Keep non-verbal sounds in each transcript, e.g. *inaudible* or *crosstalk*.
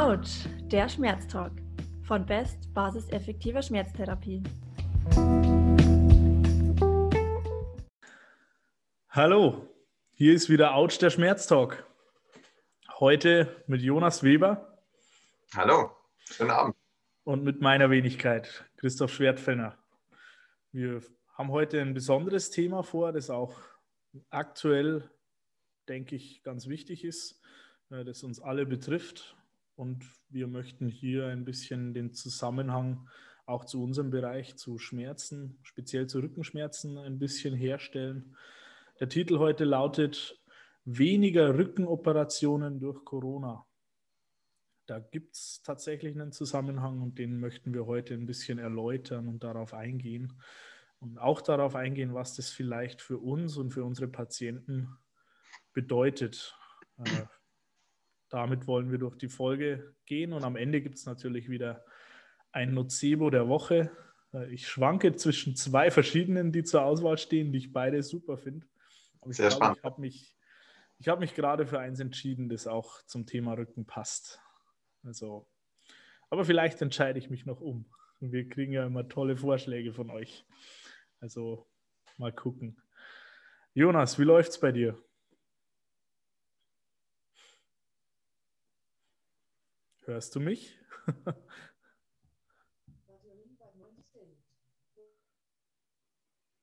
Autsch, der Schmerztalk von Best Basis effektiver Schmerztherapie. Hallo, hier ist wieder Autsch, der Schmerztalk. Heute mit Jonas Weber. Hallo, schönen Abend. Und mit meiner Wenigkeit, Christoph Schwertfellner. Wir haben heute ein besonderes Thema vor, das auch aktuell, denke ich, ganz wichtig ist, äh, das uns alle betrifft. Und wir möchten hier ein bisschen den Zusammenhang auch zu unserem Bereich, zu Schmerzen, speziell zu Rückenschmerzen, ein bisschen herstellen. Der Titel heute lautet Weniger Rückenoperationen durch Corona. Da gibt es tatsächlich einen Zusammenhang und den möchten wir heute ein bisschen erläutern und darauf eingehen. Und auch darauf eingehen, was das vielleicht für uns und für unsere Patienten bedeutet. Äh, damit wollen wir durch die Folge gehen und am Ende gibt es natürlich wieder ein Nocebo der Woche. Äh, ich schwanke zwischen zwei verschiedenen, die zur Auswahl stehen, die ich beide super finde. Aber ich Sehr glaube, spannend. ich habe mich, ich hab mich gerade für eins entschieden, das auch zum Thema Rücken passt. Also, aber vielleicht entscheide ich mich noch um. Wir kriegen ja immer tolle Vorschläge von euch. Also mal gucken. Jonas, wie läuft's bei dir? Hörst du mich? *laughs*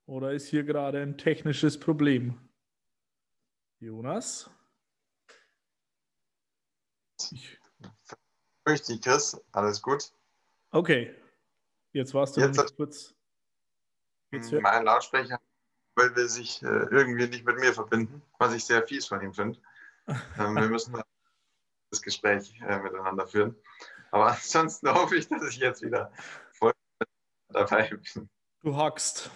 Oder ist hier gerade ein technisches Problem? Jonas? Ich, Grüß dich, Chris. Alles gut? okay, jetzt warst du Jetzt kurz. Jetzt hör- Mein Lautsprecher will, will sich äh, irgendwie nicht mit mir verbinden, was ich sehr fies von ihm finde. Ähm, wir müssen Gespräch äh, miteinander führen. Aber *laughs* ansonsten hoffe ich, dass ich jetzt wieder voll dabei bin. Du hackst.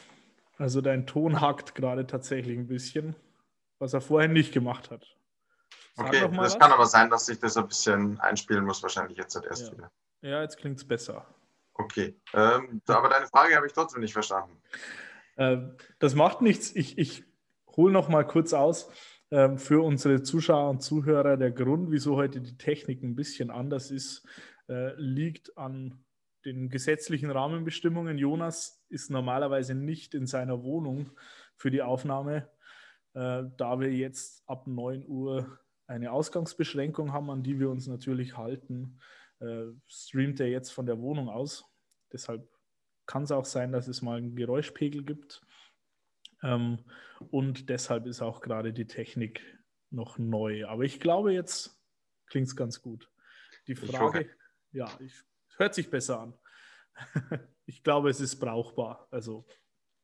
Also dein Ton hackt gerade tatsächlich ein bisschen, was er vorher nicht gemacht hat. Sag Okay, das was. kann aber sein, dass ich das ein bisschen einspielen muss, wahrscheinlich jetzt erst Ja. wieder. Ja, jetzt klingt es besser. Okay, ähm, aber deine Frage habe ich trotzdem nicht verstanden. Äh, das macht nichts. Ich, ich hole noch mal kurz aus ähm, für unsere Zuschauer und Zuhörer. Der Grund, wieso heute die Technik ein bisschen anders ist, äh, liegt an den gesetzlichen Rahmenbestimmungen. Jonas ist normalerweise nicht in seiner Wohnung für die Aufnahme, äh, da wir jetzt ab 9 Uhr eine Ausgangsbeschränkung haben, an die wir uns natürlich halten, äh, streamt er jetzt von der Wohnung aus. Deshalb kann es auch sein, dass es mal einen Geräuschpegel gibt. Ähm, und deshalb ist auch gerade die Technik noch neu. Aber ich glaube, jetzt klingt es ganz gut. Die Ich Frage, hoffe. ja, ich, hört sich besser an. *laughs* ich glaube, es ist brauchbar. Also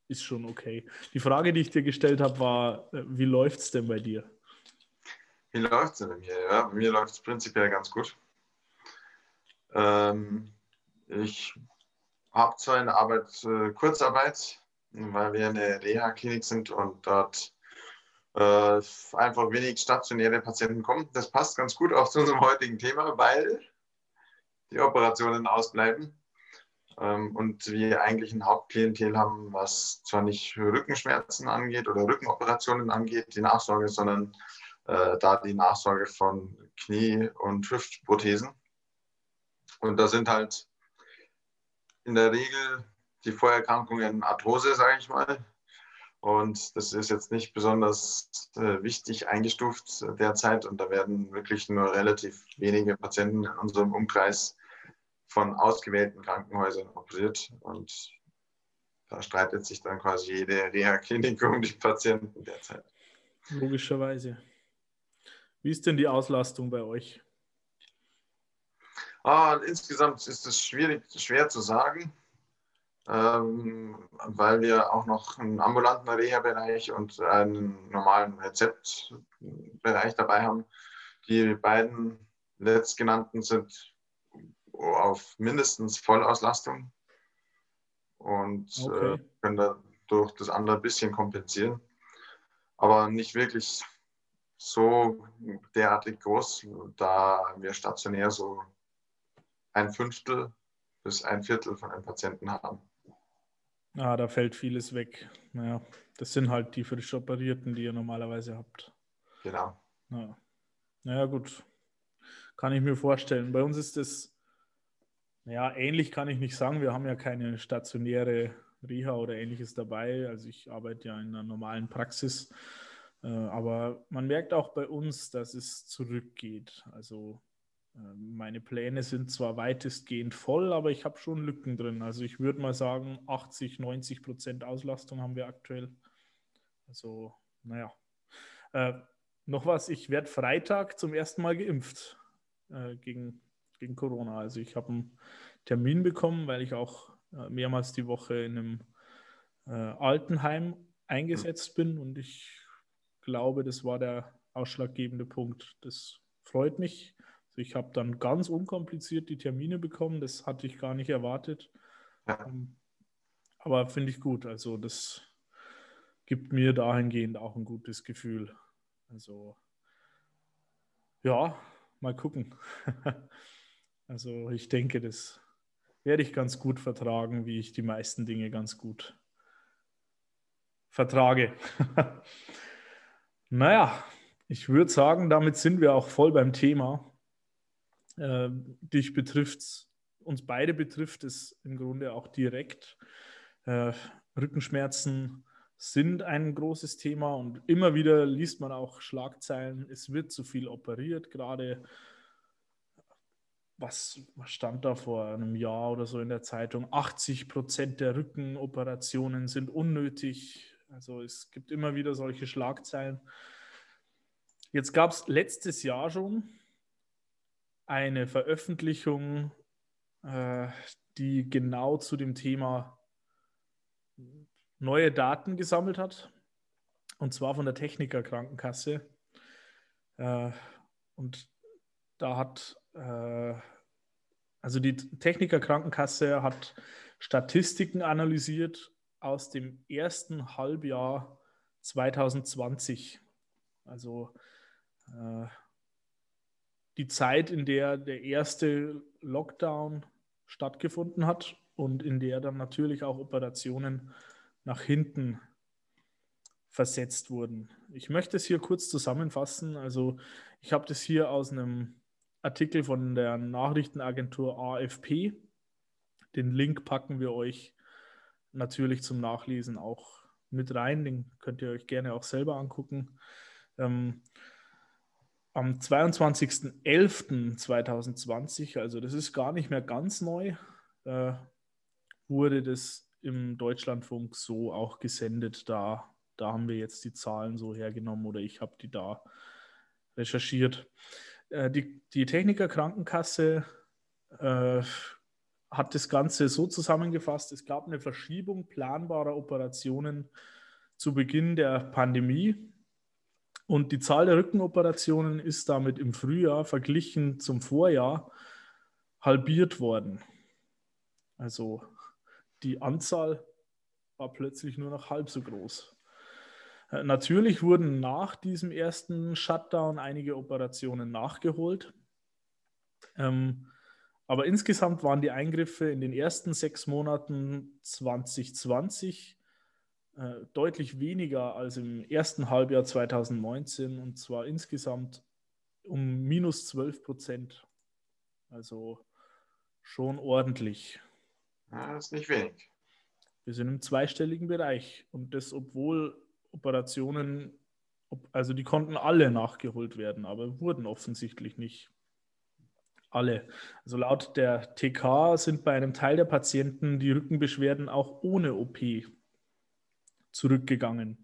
ist schon okay. Die Frage, die ich dir gestellt habe, war, äh, wie läuft es denn bei dir? Wie läuft es denn bei mir? Ja, bei mir läuft es prinzipiell ganz gut. Ähm, ich habe zwar in der Arbeit äh, Kurzarbeit, weil wir eine Reha-Klinik sind und dort äh, einfach wenig stationäre Patienten kommen. Das passt ganz gut auch zu unserem heutigen Thema, weil die Operationen ausbleiben ähm, und wir eigentlich ein Hauptklientel haben, was zwar nicht Rückenschmerzen angeht oder Rückenoperationen angeht, die Nachsorge, sondern äh, da die Nachsorge von Knie- und Hüftprothesen. Und da sind halt in der Regel die Vorerkrankungen Arthrose, sage ich mal. Und das ist jetzt nicht besonders äh, wichtig eingestuft äh, derzeit. Und da werden wirklich nur relativ wenige Patienten in unserem Umkreis von ausgewählten Krankenhäusern operiert. Und da streitet sich dann quasi jede Reha-Klinik um die Patienten derzeit. Logischerweise. Wie ist denn die Auslastung bei euch? Ah, insgesamt ist es schwierig, schwer zu sagen, weil wir auch noch einen ambulanten Reha-Bereich und einen normalen Rezeptbereich dabei haben. Die beiden letztgenannten sind auf mindestens Vollauslastung und Okay. äh, können dadurch das andere ein bisschen kompensieren, aber nicht wirklich so derartig groß, da wir stationär so ein Fünftel bis ein Viertel von den Patienten haben. Ah, da fällt vieles weg. Naja, das sind halt die frisch operierten, die ihr normalerweise habt. Genau. Ja. Naja, gut. kann ich mir vorstellen. Bei uns ist das, ja, ähnlich kann ich nicht sagen. Wir haben ja keine stationäre Reha oder ähnliches dabei. Also ich arbeite ja in einer normalen Praxis. Äh, aber man merkt auch bei uns, dass es zurückgeht. Also meine Pläne sind zwar weitestgehend voll, aber ich habe schon Lücken drin. Also ich würde mal sagen, 80, 90 Prozent Auslastung haben wir aktuell. Also, naja. Äh, noch was, ich werde Freitag zum ersten Mal geimpft äh, gegen, gegen Corona. Also ich habe einen Termin bekommen, weil ich auch äh, mehrmals die Woche in einem äh, Altenheim eingesetzt bin und ich glaube, das war der ausschlaggebende Punkt. Das freut mich. Ich habe dann ganz unkompliziert die Termine bekommen. Das hatte ich gar nicht erwartet. Ja. Ähm, aber finde ich gut. Also das gibt mir dahingehend auch ein gutes Gefühl. Also ja, mal gucken. *laughs* also ich denke, das werde ich ganz gut vertragen, wie ich die meisten Dinge ganz gut vertrage. *laughs* naja, ich würde sagen, damit sind wir auch voll beim Thema. Äh, dich betrifft uns beide betrifft es im Grunde auch direkt. Äh, Rückenschmerzen sind ein großes Thema und immer wieder liest man auch Schlagzeilen, es wird zu viel operiert, gerade was, was stand da vor einem Jahr oder so in der Zeitung? 80 Prozent der Rückenoperationen sind unnötig. Also es gibt immer wieder solche Schlagzeilen. Jetzt gab es letztes Jahr schon eine Veröffentlichung, äh, die genau zu dem Thema neue Daten gesammelt hat. Und zwar von der Techniker Krankenkasse. Äh, und da hat äh, also die Techniker Krankenkasse hat Statistiken analysiert aus dem ersten Halbjahr 2020. Also äh, die Zeit, in der der erste Lockdown stattgefunden hat und in der dann natürlich auch Operationen nach hinten versetzt wurden. Ich möchte es hier kurz zusammenfassen. Also ich habe das hier aus einem Artikel von der Nachrichtenagentur AFP. Den Link packen wir euch natürlich zum Nachlesen auch mit rein. Den könnt ihr euch gerne auch selber angucken. Ähm, am 22.11.2020, also das ist gar nicht mehr ganz neu, äh, wurde das im Deutschlandfunk so auch gesendet. Da, da haben wir jetzt die Zahlen so hergenommen oder ich habe die da recherchiert. Äh, die, die Techniker Krankenkasse äh, hat das Ganze so zusammengefasst, es gab eine Verschiebung planbarer Operationen zu Beginn der Pandemie und die Zahl der Rückenoperationen ist damit im Frühjahr verglichen zum Vorjahr halbiert worden. Also die Anzahl war plötzlich nur noch halb so groß. Äh, natürlich wurden nach diesem ersten Shutdown einige Operationen nachgeholt. Ähm, aber insgesamt waren die Eingriffe in den ersten sechs Monaten 2020 äh, deutlich weniger als im ersten Halbjahr 2019 und zwar insgesamt um minus 12 Prozent. Also schon ordentlich. Ja, das ist nicht wenig. Wir sind im zweistelligen Bereich und das, obwohl Operationen, also die konnten alle nachgeholt werden, aber wurden offensichtlich nicht alle. Also laut der TK sind bei einem Teil der Patienten die Rückenbeschwerden auch ohne OP zurückgegangen.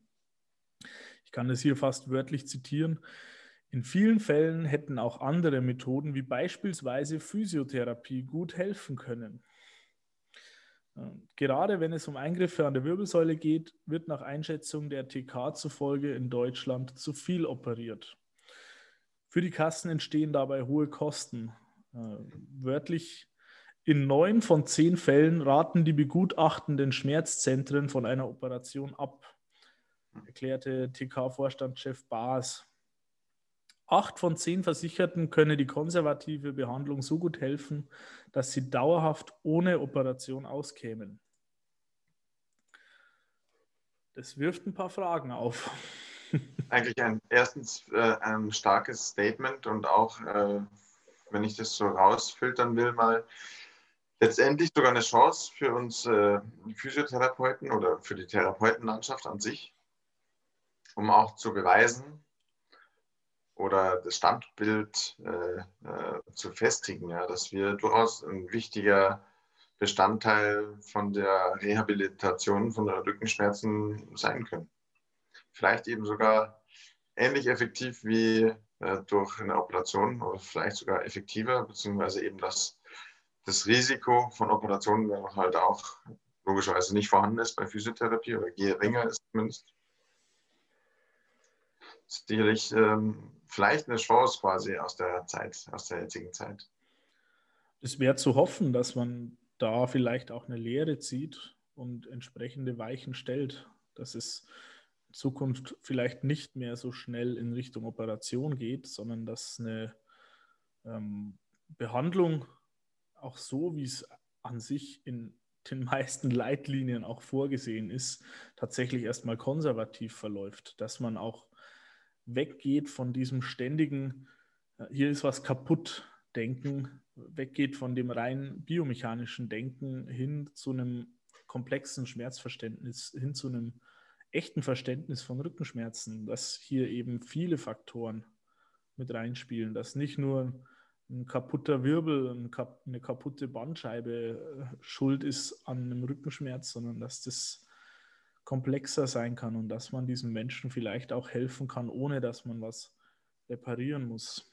Ich kann das hier fast wörtlich zitieren. In vielen Fällen hätten auch andere Methoden wie beispielsweise Physiotherapie gut helfen können. Gerade wenn es um Eingriffe an der Wirbelsäule geht, wird nach Einschätzung der TK zufolge in Deutschland zu viel operiert. Für die Kassen entstehen dabei hohe Kosten. Äh, wörtlich in neun von zehn Fällen raten die begutachtenden Schmerzzentren von einer Operation ab, erklärte TK-Vorstandschef Baas. Acht von zehn Versicherten könne die konservative Behandlung so gut helfen, dass sie dauerhaft ohne Operation auskämen. Das wirft ein paar Fragen auf. *laughs* Eigentlich ein erstens äh, ein starkes Statement und auch äh, wenn ich das so rausfiltern will, mal letztendlich sogar eine Chance für uns äh, Physiotherapeuten oder für die Therapeutenlandschaft an sich, um auch zu beweisen oder das Standbild äh, äh, zu festigen, ja, dass wir durchaus ein wichtiger Bestandteil von der Rehabilitation von der Rückenschmerzen sein können. Vielleicht eben sogar ähnlich effektiv wie äh, durch eine Operation oder vielleicht sogar effektiver, beziehungsweise eben das, das Risiko von Operationen halt auch logischerweise nicht vorhanden ist bei Physiotherapie oder geringer ist zumindest. Sicherlich ähm, vielleicht eine Chance quasi aus der Zeit, aus der jetzigen Zeit. Es wäre zu hoffen, dass man da vielleicht auch eine Lehre zieht und entsprechende Weichen stellt, dass es in Zukunft vielleicht nicht mehr so schnell in Richtung Operation geht, sondern dass eine ähm, Behandlung auch so, wie es an sich in den *laughs* meisten Leitlinien auch vorgesehen ist, tatsächlich erstmal konservativ verläuft, dass man auch weggeht von diesem ständigen, äh, hier ist was kaputt denken, weggeht von dem rein biomechanischen Denken hin zu einem komplexen Schmerzverständnis, hin zu einem echten Verständnis von Rückenschmerzen, dass hier eben viele Faktoren mit reinspielen, dass nicht nur ein kaputter Wirbel, eine kaputte Bandscheibe äh, schuld ist an einem Rückenschmerz, sondern dass das komplexer sein kann und dass man diesen Menschen vielleicht auch helfen kann, ohne dass man was reparieren muss.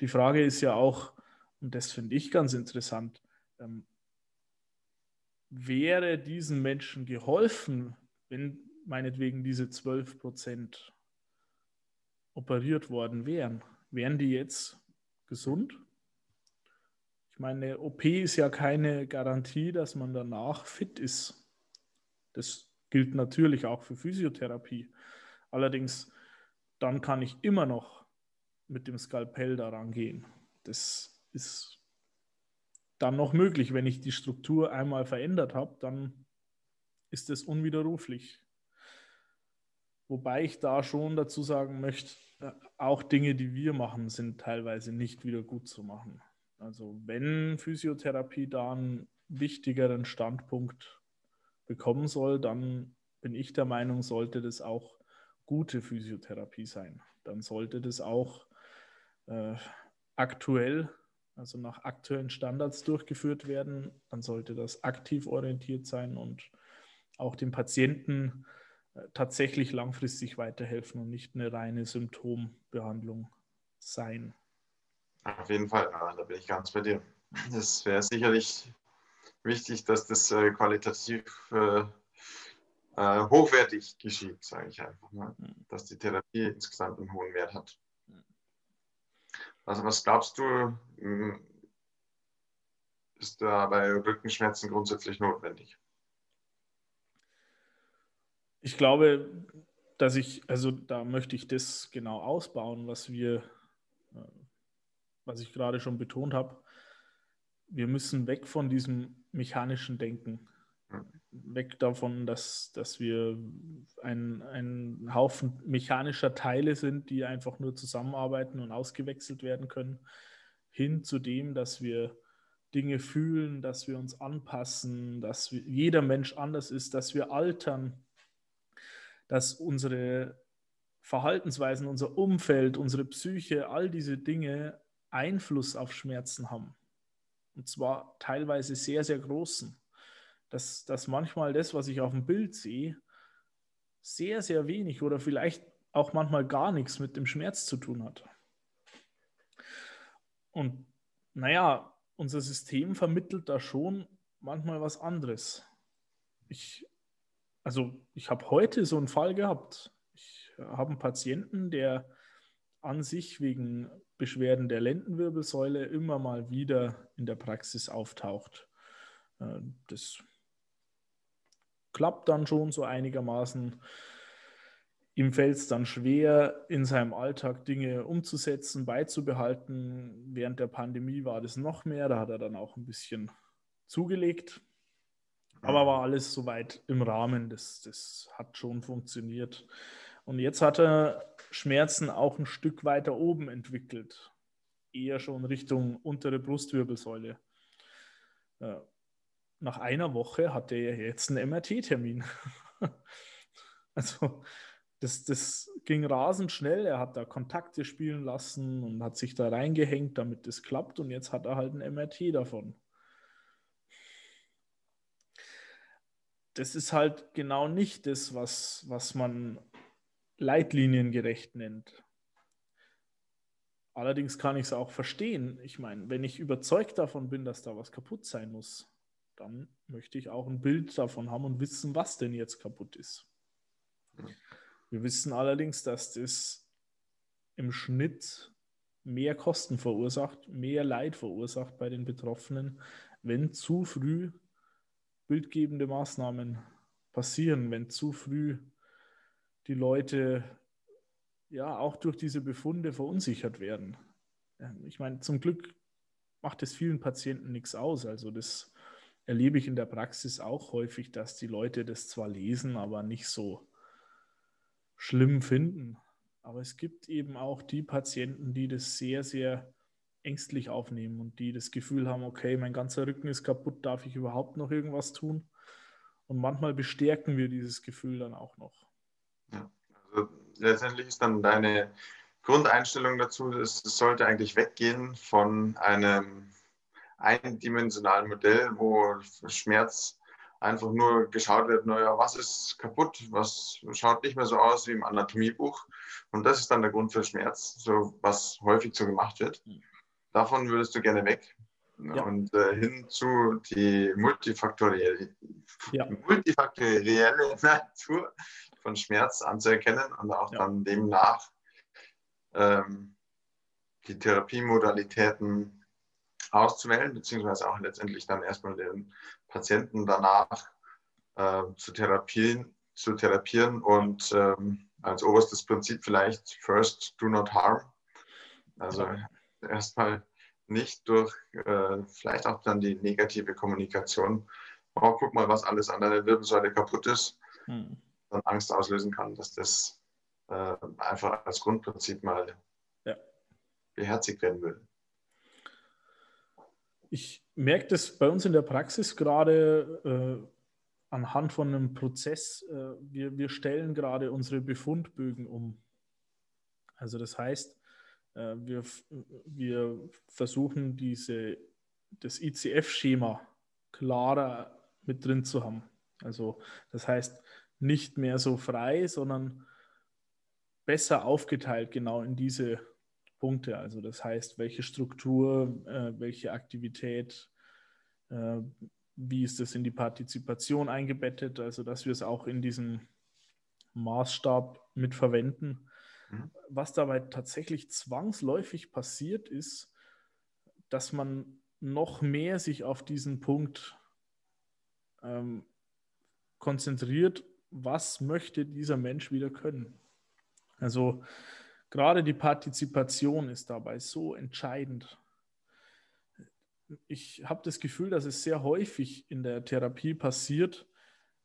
Die Frage ist ja auch, und das finde ich ganz interessant, ähm, wäre diesen Menschen geholfen, wenn meinetwegen diese 12 Prozent operiert worden wären? Wären die jetzt gesund? Ich meine, OP ist ja keine Garantie, dass man danach fit ist. Das gilt natürlich auch für Physiotherapie. Allerdings, dann kann ich immer noch mit dem Skalpell daran gehen. Das ist dann noch möglich. Wenn ich die Struktur einmal verändert habe, dann ist es unwiderruflich. Wobei ich da schon dazu sagen möchte, auch Dinge, die wir machen, sind teilweise nicht wieder gut zu machen. Also wenn Physiotherapie da einen wichtigeren Standpunkt bekommen soll, dann bin ich der Meinung, sollte das auch gute Physiotherapie sein. Dann sollte das auch äh, aktuell, also nach aktuellen Standards durchgeführt werden. Dann sollte das aktiv orientiert sein und auch dem Patienten tatsächlich langfristig weiterhelfen und nicht eine reine Symptombehandlung sein. Auf jeden Fall, da bin ich ganz bei dir. Das wäre sicherlich wichtig, dass das äh, qualitativ äh, äh, hochwertig geschieht, sage ich einfach mal. Dass die Therapie insgesamt einen hohen Wert hat. Also was glaubst du, hm, ist da bei Rückenschmerzen grundsätzlich notwendig? Ich glaube, dass ich, also da möchte ich das genau ausbauen, was wir, äh, was ich gerade schon betont habe. Wir müssen weg von diesem mechanischen Denken. Weg davon, dass, dass wir ein, ein Haufen mechanischer Teile sind, die einfach nur zusammenarbeiten und ausgewechselt werden können, hin zu dem, dass wir Dinge fühlen, dass wir uns anpassen, dass wir, jeder Mensch anders ist, dass wir altern, dass unsere Verhaltensweisen, unser Umfeld, unsere Psyche, all diese Dinge Einfluss auf Schmerzen haben. Und zwar teilweise sehr, sehr großen. Dass, dass manchmal das, was ich auf dem Bild sehe, sehr, sehr wenig oder vielleicht auch manchmal gar nichts mit dem Schmerz zu tun hat. Und naja, unser System vermittelt da schon manchmal was anderes. Ich, also ich habe heute so einen Fall gehabt. Ich habe einen Patienten, der an sich wegen Beschwerden der Lendenwirbelsäule immer mal wieder in der Praxis auftaucht. Äh, das klappt dann schon so einigermaßen. Ihm fällt es dann schwer, in seinem Alltag Dinge umzusetzen, beizubehalten. Während der Pandemie war das noch mehr, da hat er dann auch ein bisschen zugelegt. Aber war alles soweit im Rahmen, das, das hat schon funktioniert. Und jetzt hat er Schmerzen auch ein Stück weiter oben entwickelt. eher schon Richtung untere Brustwirbelsäule. Äh, nach einer Woche hat er jetzt einen MRT-Termin. *laughs* also das, das ging rasend schnell. Er hat da Kontakte spielen lassen und hat sich da reingehängt, damit das klappt. Und jetzt hat er halt ein MRT davon. Das ist halt genau nicht das, was, was man leitliniengerecht nennt. Allerdings kann ich es auch verstehen. Ich meine, wenn ich überzeugt davon bin, dass da was kaputt sein muss, dann möchte ich auch ein Bild davon haben und wissen, was denn jetzt kaputt ist. Wir wissen allerdings, dass das im Schnitt mehr Kosten verursacht, mehr Leid verursacht bei den Betroffenen, wenn zu früh bildgebende Maßnahmen passieren, wenn zu früh die Leute ja auch durch diese Befunde verunsichert werden. Ich meine, zum Glück macht es vielen Patienten nichts aus. Also das erlebe ich in der Praxis auch häufig, dass die Leute das zwar lesen, aber nicht so schlimm finden. Aber es gibt eben auch die Patienten, die das sehr, sehr ängstlich aufnehmen und die das Gefühl haben, okay, mein ganzer Rücken ist kaputt, darf ich überhaupt noch irgendwas tun? Und manchmal bestärken wir dieses Gefühl dann auch noch. Ja, also letztendlich ist dann deine Grundeinstellung dazu, es sollte eigentlich weggehen von einem eindimensionalen Modell, wo Schmerz einfach nur geschaut wird, naja, was ist kaputt, was schaut nicht mehr so aus wie im Anatomiebuch. Und das ist dann der Grund für Schmerz, so was häufig so gemacht wird. Davon würdest du gerne weg. Ja. Und äh, hin zu die multifaktorielle, ja. multifaktorielle *laughs* Natur von Schmerz anzuerkennen und auch ja. dann demnach ähm, die Therapiemodalitäten auszuwählen, beziehungsweise auch letztendlich dann erstmal den Patienten danach äh, zu, therapieren, zu therapieren und ähm, als oberstes Prinzip vielleicht first do not harm. Also. Erstmal nicht durch äh, vielleicht auch dann die negative Kommunikation, oh, guck mal, was alles an deiner Wirbelsäule kaputt ist, hm. dann Angst auslösen kann, dass das äh, einfach als Grundprinzip mal ja. beherzigt werden will. Ich merke das bei uns in der Praxis gerade äh, anhand von einem Prozess. Äh, wir, wir stellen gerade unsere Befundbögen um. Also das heißt, wir, wir versuchen diese, das ICF-Schema klarer mit drin zu haben. Also das heißt, nicht mehr so frei, sondern besser aufgeteilt genau in diese Punkte. Also das heißt, welche Struktur, äh, welche Aktivität, äh, wie ist das in die Partizipation eingebettet, also dass wir es auch in diesem Maßstab mit verwenden. Mhm. Was dabei tatsächlich zwangsläufig passiert ist, dass man noch mehr sich auf diesen Punkt ähm, konzentriert, was möchte dieser Mensch wieder können. Also Gerade die Partizipation ist dabei so entscheidend. Ich habe das Gefühl, dass es sehr häufig in der Therapie passiert,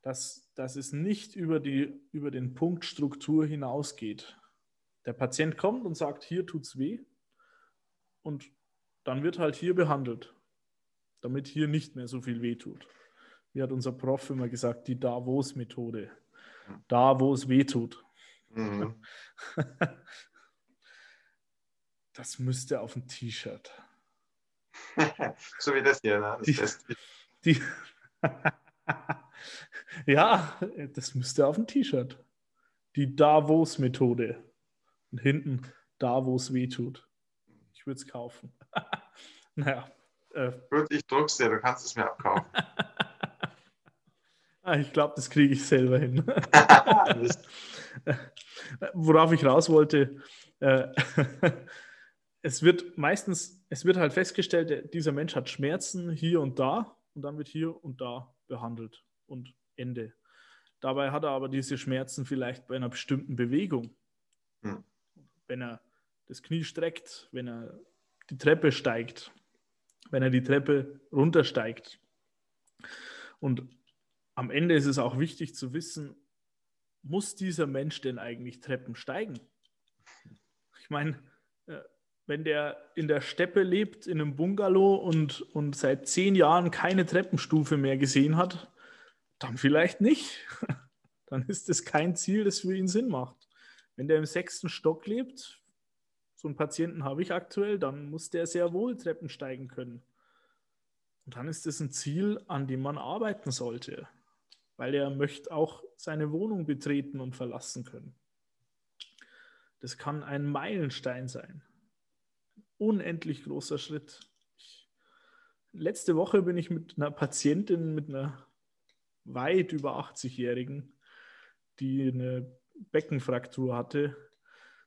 dass, dass es nicht über, die, über den Punkt Struktur hinausgeht. Der Patient kommt und sagt, hier tut es weh und dann wird halt hier behandelt, damit hier nicht mehr so viel weh tut. Wie hat unser Prof immer gesagt, die Davos-Methode. Da, wo es weh tut. Mhm. *laughs* Das müsste auf dem T-Shirt. *laughs* so wie das hier, ne? Das die, die *laughs* ja, das müsste auf dem T-Shirt. Die Davos-Methode. Und hinten da, wo es weh tut. Ich würde es kaufen. *laughs* naja. Äh, ich druck's dir, du kannst es mir abkaufen. *laughs* ah, ich glaube, das kriege ich selber hin. *laughs* Worauf ich raus wollte, äh, es wird meistens, es wird halt festgestellt, dieser Mensch hat Schmerzen hier und da und dann wird hier und da behandelt und Ende. Dabei hat er aber diese Schmerzen vielleicht bei einer bestimmten Bewegung. Hm. Wenn er das Knie streckt, wenn er die Treppe steigt, wenn er die Treppe runtersteigt. Und am Ende ist es auch wichtig zu wissen, muss dieser Mensch denn eigentlich Treppen steigen? Ich meine, wenn der in der Steppe lebt, in einem Bungalow und, und seit zehn Jahren keine Treppenstufe mehr gesehen hat, dann vielleicht nicht. *laughs* Dann ist das kein Ziel, das für ihn Sinn macht. Wenn der im sechsten Stock lebt, so einen Patienten habe ich aktuell, dann muss der sehr wohl Treppen steigen können. Und dann ist das ein Ziel, an dem man arbeiten sollte, weil er möchte auch seine Wohnung betreten und verlassen können. Das kann ein Meilenstein sein. Unendlich großer Schritt. Ich, letzte Woche bin ich mit einer Patientin, mit einer weit über 80-Jährigen, die eine Beckenfraktur hatte,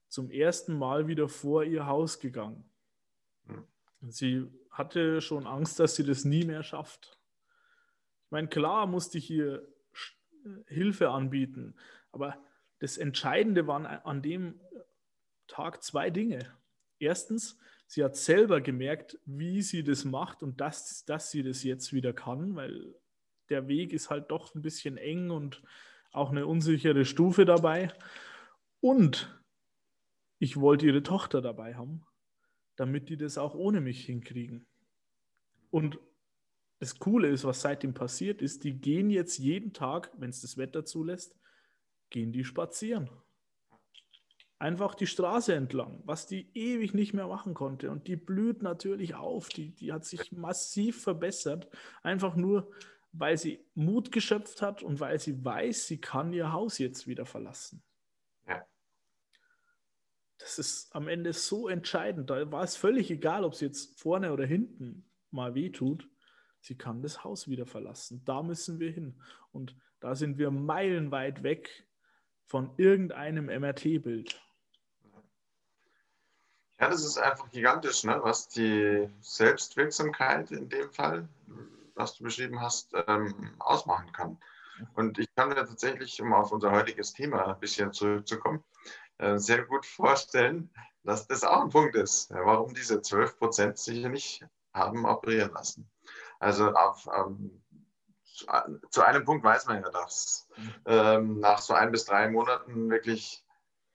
zum ersten Mal wieder vor ihr Haus gegangen. Hm. Sie hatte schon Angst, dass sie das nie mehr schafft. Ich meine, klar musste ich ihr Hilfe anbieten, aber das Entscheidende waren an dem Tag zwei Dinge. Erstens, sie hat selber gemerkt, wie sie das macht und dass, dass sie das jetzt wieder kann, weil der Weg ist halt doch ein bisschen eng und auch eine unsichere Stufe dabei. Und ich wollte ihre Tochter dabei haben, damit die das auch ohne mich hinkriegen. Und das Coole ist, was seitdem passiert ist, die gehen jetzt jeden Tag, wenn es das Wetter zulässt, gehen die spazieren. Einfach die Straße entlang, was die ewig nicht mehr machen konnte. Und die blüht natürlich auf, die, die hat sich massiv verbessert, einfach nur, weil sie Mut geschöpft hat und weil sie weiß, sie kann ihr Haus jetzt wieder verlassen. Ja. Das ist am Ende so entscheidend. Da war es völlig egal, ob es jetzt vorne oder hinten mal wehtut. Sie kann das Haus wieder verlassen. Da müssen wir hin. Und da sind wir meilenweit weg von irgendeinem MRT-Bild. Ja, das ist einfach gigantisch, ne? was die Selbstwirksamkeit in dem Fall was du beschrieben hast, ähm, ausmachen kann. Und ich kann mir tatsächlich, um auf unser heutiges Thema ein bisschen zurückzukommen, äh, sehr gut vorstellen, dass das auch ein Punkt ist, warum diese 12 Prozent sich nicht haben operieren lassen. Also auf, ähm, zu einem Punkt weiß man ja, dass ähm, nach so ein bis drei Monaten wirklich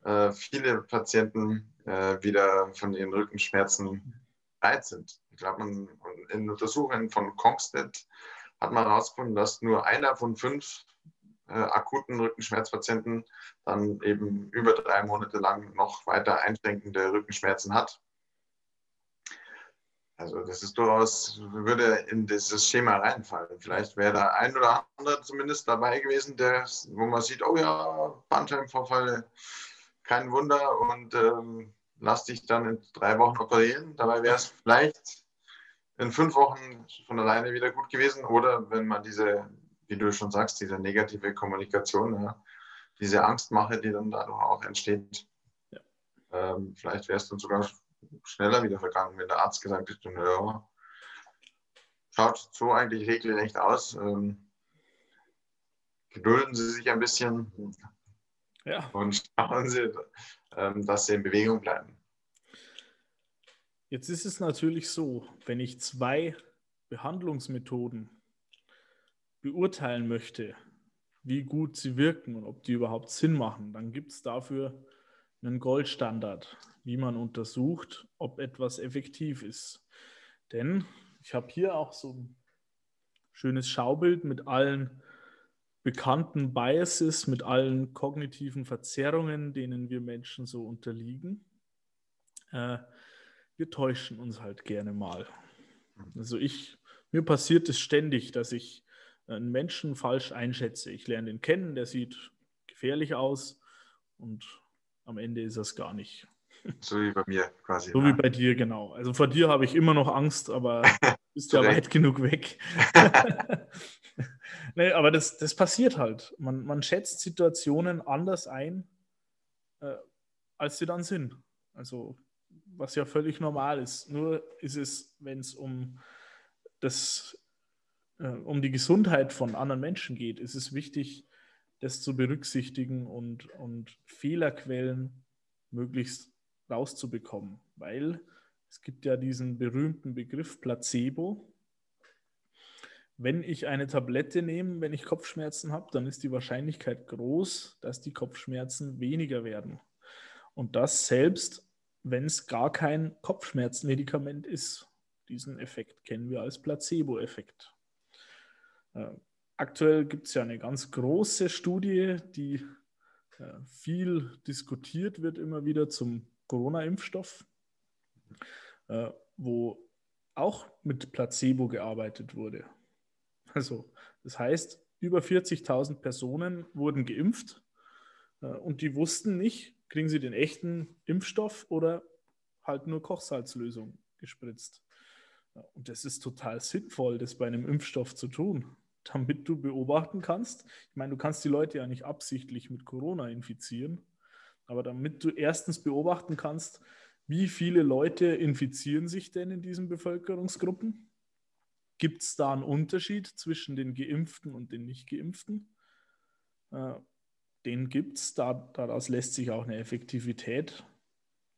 äh, viele Patienten äh, wieder von ihren Rückenschmerzen bereit sind glaube, in Untersuchungen von Kongstedt hat man herausgefunden, dass nur einer von fünf äh, akuten Rückenschmerzpatienten dann eben über drei Monate lang noch weiter einschränkende Rückenschmerzen hat. Also das ist durchaus, würde in dieses Schema reinfallen. Vielleicht wäre da ein oder andere zumindest dabei gewesen, der, wo man sieht, oh ja, Bandscheibenvorfall, kein Wunder und ähm, lass dich dann in drei Wochen operieren. Dabei wäre es vielleicht in fünf Wochen von alleine wieder gut gewesen. Oder wenn man diese, wie du schon sagst, diese negative Kommunikation, ja, diese Angstmache, die dann dadurch auch entsteht, ja. ähm, vielleicht wäre es dann sogar schneller wieder vergangen, wenn der Arzt gesagt hätte, ja, schaut so eigentlich regelrecht aus. Ähm, gedulden Sie sich ein bisschen ja. und *laughs* schauen Sie, ähm, dass Sie in Bewegung bleiben. Jetzt ist es natürlich so, wenn ich zwei Behandlungsmethoden beurteilen möchte, wie gut sie wirken und ob die überhaupt Sinn machen, dann gibt es dafür einen Goldstandard, wie man untersucht, ob etwas effektiv ist. Denn ich habe hier auch so ein schönes Schaubild mit allen bekannten Biases, mit allen kognitiven Verzerrungen, denen wir Menschen so unterliegen. Äh, wir täuschen uns halt gerne mal. Also ich, mir passiert es ständig, dass ich einen Menschen falsch einschätze. Ich lerne ihn kennen, der sieht gefährlich aus und am Ende ist es gar nicht. *laughs* So wie bei mir quasi. So ja. wie bei dir, genau. Also vor dir habe ich immer noch Angst, aber *laughs* du bist ja weit genug weg. *laughs* nee, aber das, das passiert halt. Man, man schätzt Situationen anders ein, äh, als sie dann sind. Also was ja völlig normal ist. Nur ist es, wenn es um das, äh, um die Gesundheit von anderen Menschen geht, ist es wichtig, das zu berücksichtigen und, und Fehlerquellen möglichst rauszubekommen. Weil es gibt ja diesen berühmten Begriff Placebo. Wenn ich eine Tablette nehme, wenn ich Kopfschmerzen habe, dann ist die Wahrscheinlichkeit groß, dass die Kopfschmerzen weniger werden. Und das selbst wenn es gar kein Kopfschmerzmedikament ist. Diesen Effekt kennen wir als Placebo-Effekt. Äh, aktuell gibt es ja eine ganz große Studie, die äh, viel diskutiert wird immer wieder zum Corona-Impfstoff, äh, wo auch mit Placebo gearbeitet wurde. Also das heißt, über 40.000 Personen wurden geimpft und die wussten nicht, kriegen sie den echten Impfstoff oder halt nur Kochsalzlösung gespritzt. Und das ist total sinnvoll, das bei einem Impfstoff zu tun, damit du beobachten kannst. Ich meine, du kannst die Leute ja nicht absichtlich mit Corona infizieren, aber damit du erstens beobachten kannst, wie viele Leute infizieren sich denn in diesen Bevölkerungsgruppen? Gibt es da einen Unterschied zwischen den Geimpften und den Nicht-Geimpften? Den gibt es, da, daraus lässt sich auch eine Effektivität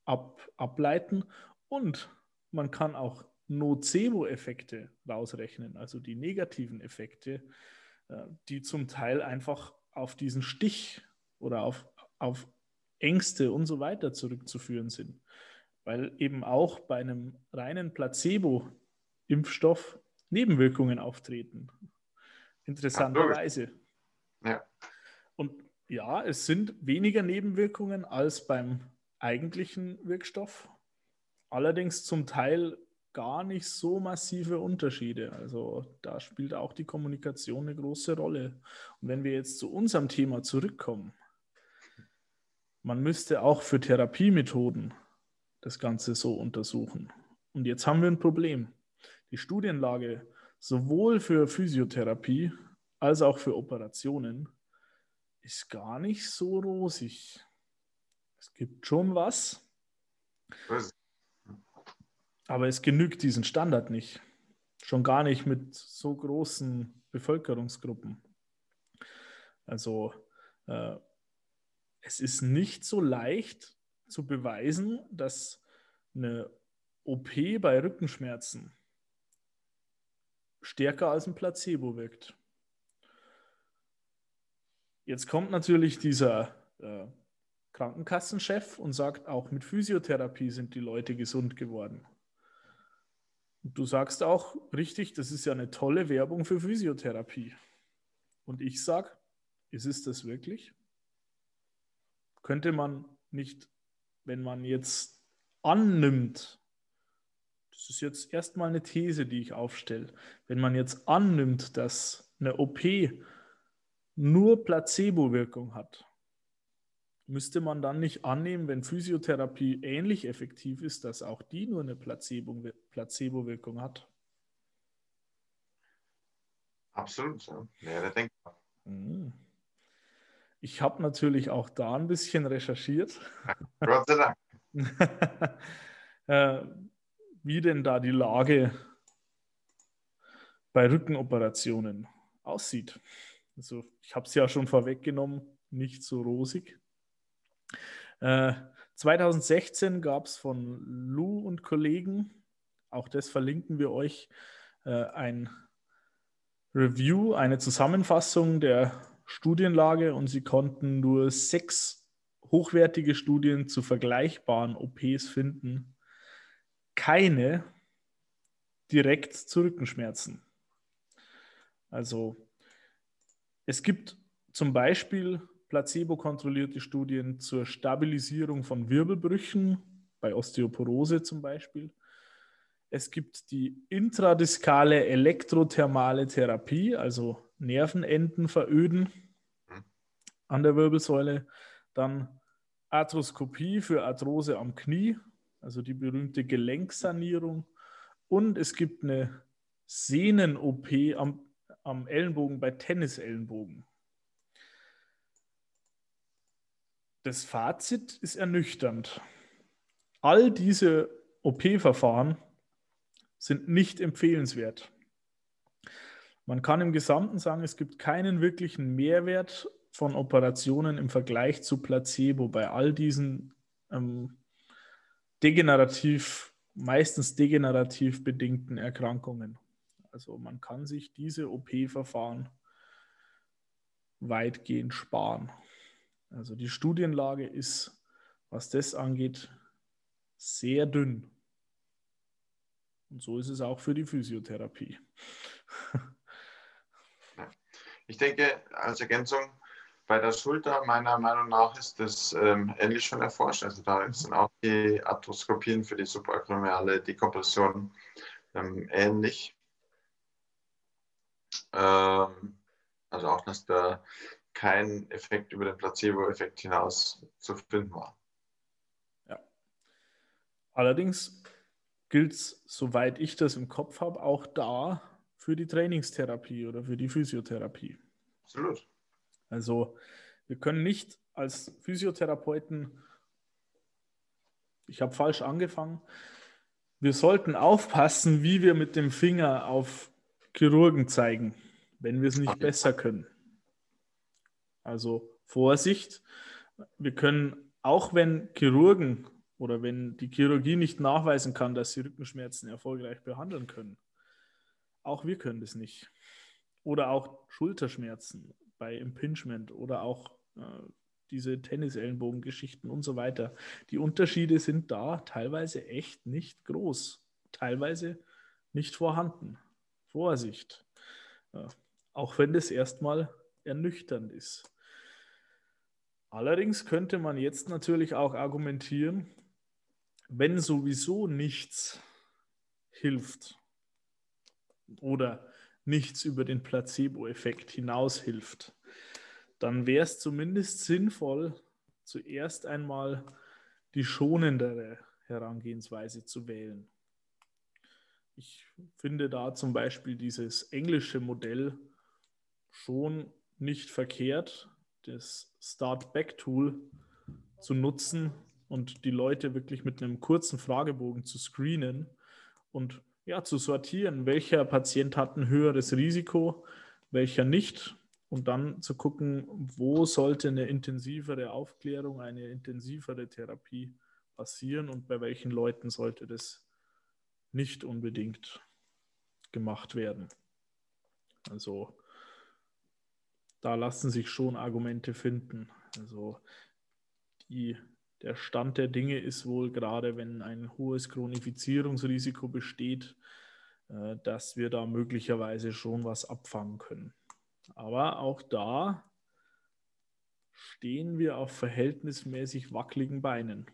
ab, ableiten und man kann auch Nocebo-Effekte rausrechnen, also die negativen Effekte, äh, die zum Teil einfach auf diesen Stich oder auf, auf Ängste und so weiter zurückzuführen sind. Weil eben auch bei einem reinen Placebo-Impfstoff Nebenwirkungen auftreten. Interessanterweise. Ja. Und ja, es sind weniger Nebenwirkungen als beim eigentlichen Wirkstoff. Allerdings zum Teil gar nicht so massive Unterschiede. Also da spielt auch die Kommunikation eine große Rolle. Und wenn wir jetzt zu unserem Thema zurückkommen, man müsste auch für Therapiemethoden das Ganze so untersuchen. Und jetzt haben wir ein Problem. Die Studienlage sowohl für Physiotherapie als auch für Operationen ist gar nicht so rosig. Es gibt schon was. Was? Aber es genügt diesen Standard nicht. Schon gar nicht mit so großen Bevölkerungsgruppen. Also äh, es ist nicht so leicht zu beweisen, dass eine OP bei Rückenschmerzen stärker als ein Placebo wirkt. Jetzt kommt natürlich dieser äh, Krankenkassenchef und sagt, auch mit Physiotherapie sind die Leute gesund geworden. Und du sagst auch richtig, das ist ja eine tolle Werbung für Physiotherapie. Und ich sage, ist es das wirklich? Könnte man nicht, wenn man jetzt annimmt, das ist jetzt erstmal eine These, die ich aufstelle, wenn man jetzt annimmt, dass eine OP nur Placebo-Wirkung hat, müsste man dann nicht annehmen, wenn Physiotherapie ähnlich effektiv ist, dass auch die nur eine Placebo-Wirkung hat? Absolut, ja. Wäre denkbar. Mhm. Ich habe natürlich auch da ein bisschen recherchiert. *laughs* Gott sei Dank. *laughs* Äh, wie denn da die Lage bei Rückenoperationen aussieht. Also ich habe es ja schon vorweggenommen, nicht so rosig. 2016 gab es von Lou und Kollegen, auch das verlinken wir euch, äh, ein Review, eine Zusammenfassung der Studienlage und sie konnten nur sechs hochwertige Studien zu vergleichbaren OPs finden. Keine direkt zu Rückenschmerzen. Also es gibt zum Beispiel placebo-kontrollierte Studien zur Stabilisierung von Wirbelbrüchen, bei Osteoporose zum Beispiel. Es gibt die intradiskale elektrothermale Therapie, also Nervenenden veröden an der Wirbelsäule. Dann Arthroskopie für Arthrose am Knie, also die berühmte Gelenksanierung. Und es gibt eine Sehnen-OP am, am Ellenbogen bei Tennisellenbogen. Das Fazit ist ernüchternd. All diese OP-Verfahren sind nicht empfehlenswert. Man kann im Gesamten sagen, es gibt keinen wirklichen Mehrwert von Operationen im Vergleich zu Placebo bei all diesen ähm, degenerativ, meistens degenerativ bedingten Erkrankungen. Also man kann sich diese OP-Verfahren weitgehend sparen. Also die Studienlage ist, was das angeht, sehr dünn. Und so ist es auch für die Physiotherapie. *laughs* Ich denke, als Ergänzung, bei der Schulter meiner Meinung nach ist das ähm, ähnlich schon erforscht. Also da sind auch die Arthroskopien für die suprakraniale Dekompression ähm, ähnlich. Ähm, also auch, dass da kein Effekt über den Placebo-Effekt hinaus zu finden war. Ja. Allerdings gilt es, soweit ich das im Kopf habe, auch da für die Trainingstherapie oder für die Physiotherapie. Absolut. Also wir können nicht als Physiotherapeuten, ich habe falsch angefangen, wir sollten aufpassen, wie wir mit dem Finger auf Chirurgen zeigen, wenn wir es nicht besser können. Also Vorsicht, wir können, auch wenn Chirurgen oder wenn die Chirurgie nicht nachweisen kann, dass sie Rückenschmerzen erfolgreich behandeln können, auch wir können das nicht. Oder auch Schulterschmerzen bei Impingement oder auch äh, diese Tennisellenbogengeschichten und so weiter. Die Unterschiede sind da teilweise echt nicht groß, teilweise nicht vorhanden. Vorsicht. Ja, auch wenn das erstmal ernüchternd ist. Allerdings könnte man jetzt natürlich auch argumentieren, wenn sowieso nichts hilft oder nichts über den Placebo-Effekt hinaus hilft, dann wäre es zumindest sinnvoll, zuerst einmal die schonendere Herangehensweise zu wählen. Ich finde da zum Beispiel dieses englische Modell schon nicht verkehrt, das Start-Back-Tool zu nutzen und die Leute wirklich mit einem kurzen Fragebogen zu screenen und ja, zu sortieren, welcher Patient hat ein höheres Risiko, welcher nicht? Und dann zu gucken, wo sollte eine intensivere Aufklärung, eine intensivere Therapie passieren und bei welchen Leuten sollte das nicht unbedingt gemacht werden. Also da lassen sich schon Argumente finden. Also die der Stand der Dinge ist wohl gerade, wenn ein hohes Chronifizierungsrisiko besteht, äh, dass wir da möglicherweise schon was abfangen können. Aber auch da stehen wir auf verhältnismäßig wackeligen Beinen.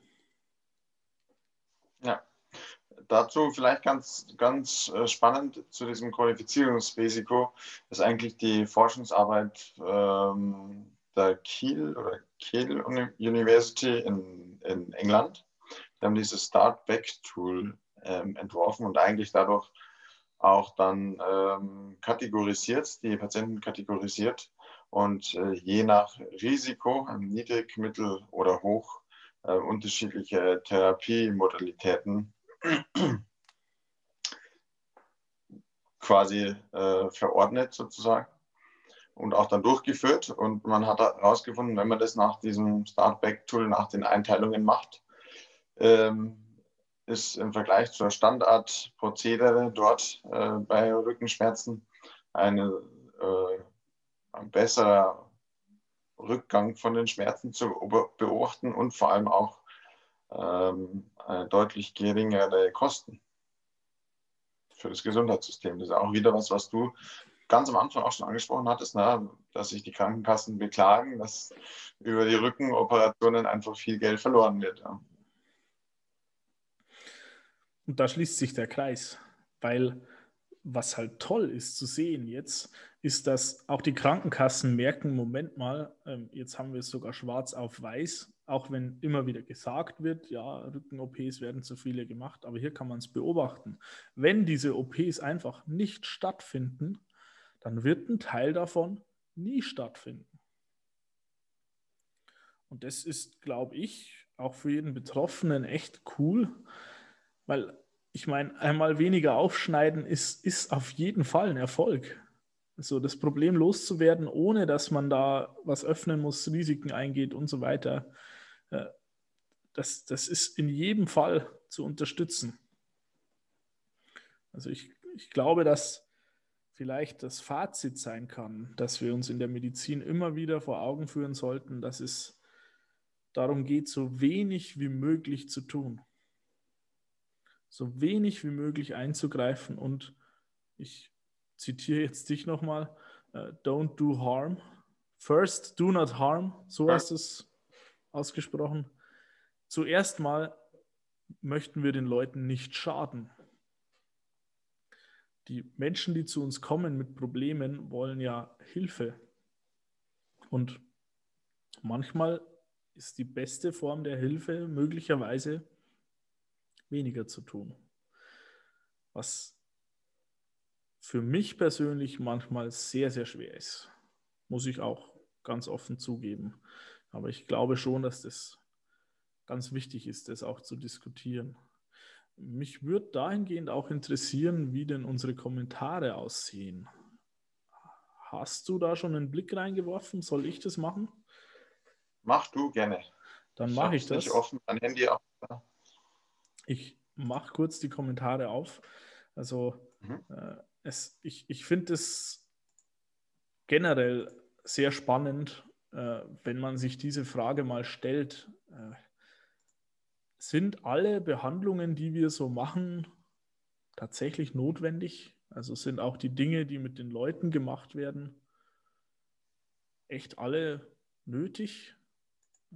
Ja, dazu vielleicht ganz, ganz äh, spannend zu diesem Qualifizierungsrisiko ist eigentlich die Forschungsarbeit ähm, der Kiel oder Kiel University in, in England. Die haben dieses Start-Back-Tool ähm, entworfen und eigentlich dadurch auch dann ähm, kategorisiert, die Patienten kategorisiert und äh, je nach Risiko, niedrig, mittel oder hoch, äh, unterschiedliche Therapiemodalitäten quasi äh, verordnet sozusagen und auch dann durchgeführt. Und man hat herausgefunden, wenn man das nach diesem Start-Back-Tool, nach den Einteilungen macht, ähm, ist im Vergleich zur Standardprozedere dort äh, bei Rückenschmerzen eine, äh, ein besserer Rückgang von den Schmerzen zu beobachten und vor allem auch ähm, deutlich geringere Kosten für das Gesundheitssystem. Das ist auch wieder was, was du ganz am Anfang auch schon angesprochen hattest, ne, dass sich die Krankenkassen beklagen, dass über die Rückenoperationen einfach viel Geld verloren wird. Ja. Und da schließt sich der Kreis, weil was halt toll ist zu sehen jetzt, ist, dass auch die Krankenkassen merken, Moment mal, ähm, jetzt haben wir es sogar schwarz auf weiß, auch wenn immer wieder gesagt wird, ja, Rücken-OPs werden zu viele gemacht, aber hier kann man es beobachten. Wenn diese OPs einfach nicht stattfinden, dann wird ein Teil davon nie stattfinden. Und das ist, glaube ich, auch für jeden Betroffenen echt cool, weil ich meine, einmal weniger aufschneiden ist, ist auf jeden Fall ein Erfolg. So das Problem loszuwerden, ohne dass man da was öffnen muss, Risiken eingeht und so weiter, das, das ist in jedem Fall zu unterstützen. Also ich, ich glaube, dass vielleicht das Fazit sein kann, dass wir uns in der Medizin immer wieder vor Augen führen sollten, dass es darum geht, so wenig wie möglich zu tun. so wenig wie möglich einzugreifen und ich zitiere jetzt dich nochmal, uh, don't do harm. First, do not harm, so du es ausgesprochen. Zuerst mal möchten wir den Leuten nicht schaden. Die Menschen, die zu uns kommen mit Problemen, wollen ja Hilfe. Und manchmal ist die beste Form der Hilfe möglicherweise weniger zu tun. Was für mich persönlich manchmal sehr, sehr schwer ist, muss ich auch ganz offen zugeben. Aber ich glaube schon, dass das ganz wichtig ist, das auch zu diskutieren. Mich würde dahingehend auch interessieren, wie denn unsere Kommentare aussehen. Hast du da schon einen Blick reingeworfen? Soll ich das machen? Mach du gerne. Dann mache ich das. Nicht offen, mein Handy auch. Ich mache kurz die Kommentare auf. Also mhm. äh, es, ich, ich finde es generell sehr spannend, wenn man sich diese Frage mal stellt. Äh, sind alle Behandlungen, die wir so machen, tatsächlich notwendig? Also sind auch die Dinge, die mit den Leuten gemacht werden, echt alle nötig?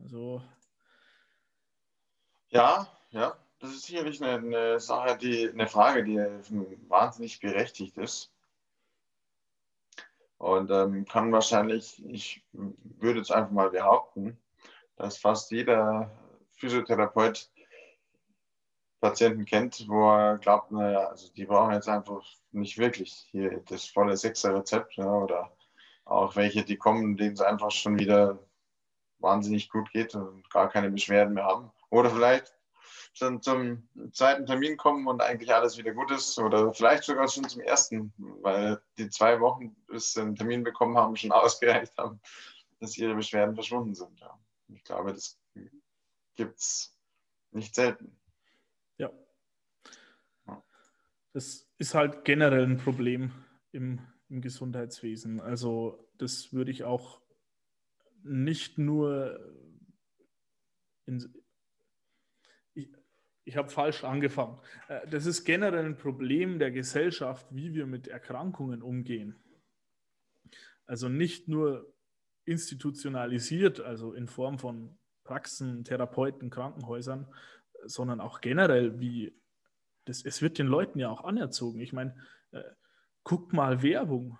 Also. Ja, ja, das ist sicherlich eine, eine Sache, die, eine Frage, die wahnsinnig berechtigt ist. Und ähm, kann wahrscheinlich, ich würde jetzt einfach mal behaupten, dass fast jeder Physiotherapeut Patienten kennt, wo er glaubt, naja, also die brauchen jetzt einfach nicht wirklich hier das volle Sechser-Rezept ja, oder auch welche, die kommen, denen es einfach schon wieder wahnsinnig gut geht und gar keine Beschwerden mehr haben. Oder vielleicht schon zum zweiten Termin kommen und eigentlich alles wieder gut ist oder vielleicht sogar schon zum ersten, weil die zwei Wochen, bis sie einen Termin bekommen haben, schon *laughs* ausgereicht haben, dass ihre Beschwerden verschwunden sind. Ja. Ich glaube, das gibt es nicht selten. Ja. Das ist halt generell ein Problem im, im Gesundheitswesen. Also das würde ich auch nicht nur in, ich habe falsch angefangen. Äh, das ist generell ein Problem der Gesellschaft, wie wir mit Erkrankungen umgehen. Also nicht nur institutionalisiert, also in Form von Praxen, Therapeuten, Krankenhäusern, sondern auch generell, wie das, es wird den Leuten ja auch anerzogen. Ich meine, äh, guck mal Werbung.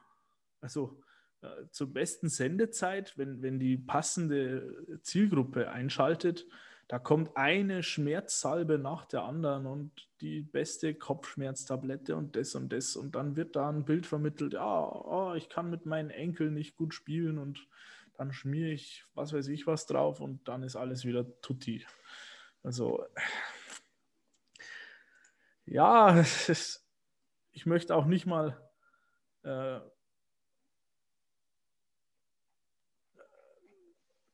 Also äh, zur besten Sendezeit, wenn, wenn die passende Zielgruppe einschaltet, da kommt eine Schmerzsalbe nach der anderen und die beste Kopfschmerztablette und das und das. Und dann wird da ein Bild vermittelt, ja, oh, ich kann mit meinen Enkeln nicht gut spielen und dann schmiere ich was weiß ich was drauf und dann ist alles wieder tutti. Also ja, *laughs* ich möchte auch nicht mal äh,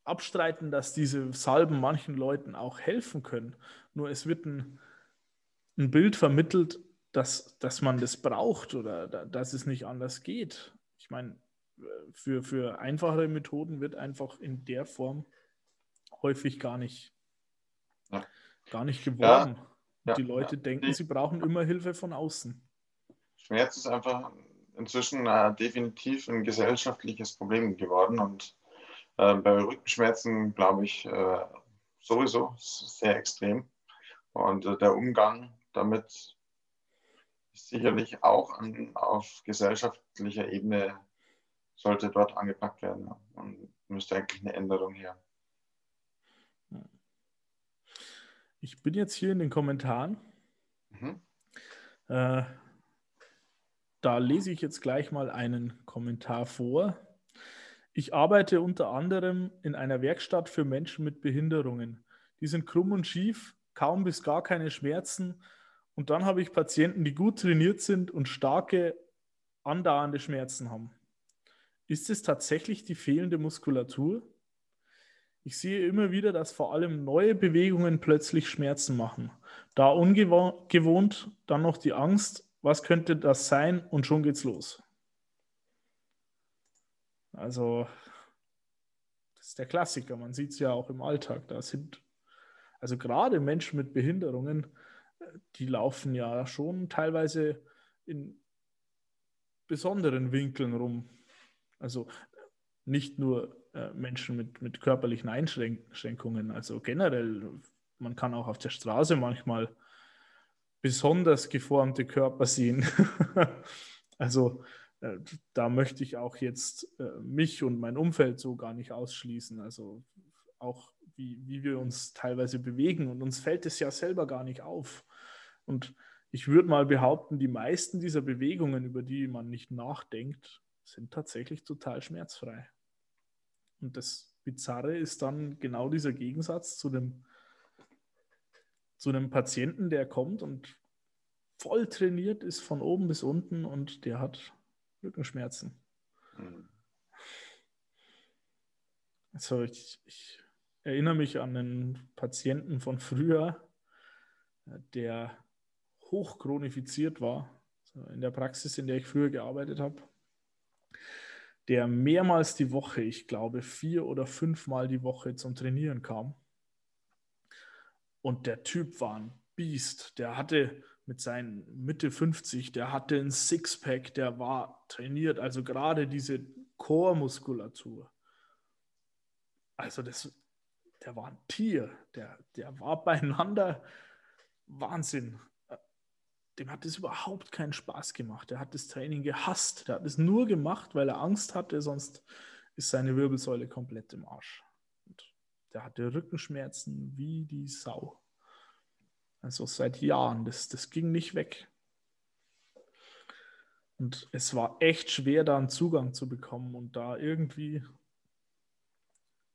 abstreiten, dass diese Salben manchen Leuten auch helfen können. Nur es wird ein, ein Bild vermittelt, dass, dass man das braucht oder dass es nicht anders geht. Ich meine, für, für einfachere Methoden wird einfach in der Form häufig gar nicht, ja. gar nicht geworben. Ja, ja, die Leute denken, sie brauchen immer Hilfe von außen. Schmerz ist einfach inzwischen äh, definitiv ein gesellschaftliches Problem geworden und äh, bei Rückenschmerzen, glaube ich, äh, sowieso sehr extrem. Und äh, der Umgang damit ist sicherlich auch an, auf gesellschaftlicher Ebene sollte dort angepackt werden. Und müsste eigentlich eine Änderung her. Ich bin jetzt hier in den Kommentaren. Mhm. Äh, da lese ich jetzt gleich mal einen Kommentar vor. Ich arbeite unter anderem in einer Werkstatt für Menschen mit Behinderungen. Die sind krumm und schief, kaum bis gar keine Schmerzen. Und dann habe ich Patienten, die gut trainiert sind und starke, andauernde Schmerzen haben. Ist es tatsächlich die fehlende Muskulatur? Ich sehe immer wieder, dass vor allem neue Bewegungen plötzlich Schmerzen machen. Da ungewohnt, dann noch die Angst, was könnte das sein und schon geht's los. Also, das ist der Klassiker. Man sieht es ja auch im Alltag. Da sind, also gerade Menschen mit Behinderungen, die laufen ja schon teilweise in besonderen Winkeln rum. Also nicht nur äh, Menschen mit, mit körperlichen Einschränkungen, also generell, man kann auch auf der Straße manchmal besonders geformte Körper sehen. *laughs* also äh, da möchte ich auch jetzt äh, mich und mein Umfeld so gar nicht ausschließen. Also auch wie, wie wir uns teilweise bewegen und uns fällt es ja selber gar nicht auf. Und ich würde mal behaupten, die meisten dieser Bewegungen, über die man nicht nachdenkt, sind tatsächlich total schmerzfrei. Und das Bizarre ist dann genau dieser Gegensatz zu dem, zu einem Patienten, der kommt und voll trainiert ist von oben bis unten und der hat Rückenschmerzen. Mhm. Also ich, ich erinnere mich an einen Patienten von früher, der hochchronifiziert war, in der Praxis, in der ich früher gearbeitet habe, der mehrmals die Woche, ich glaube vier oder fünfmal die Woche zum Trainieren kam. Und der Typ war ein Biest. Der hatte mit seinen Mitte 50, der hatte ein Sixpack, der war trainiert, also gerade diese Chormuskulatur. Also das, der war ein Tier, der, der war beieinander Wahnsinn. Dem hat es überhaupt keinen Spaß gemacht. Er hat das Training gehasst. Der hat es nur gemacht, weil er Angst hatte, sonst ist seine Wirbelsäule komplett im Arsch. Und der hatte Rückenschmerzen wie die Sau. Also seit Jahren. Das, das ging nicht weg. Und es war echt schwer, da einen Zugang zu bekommen und da irgendwie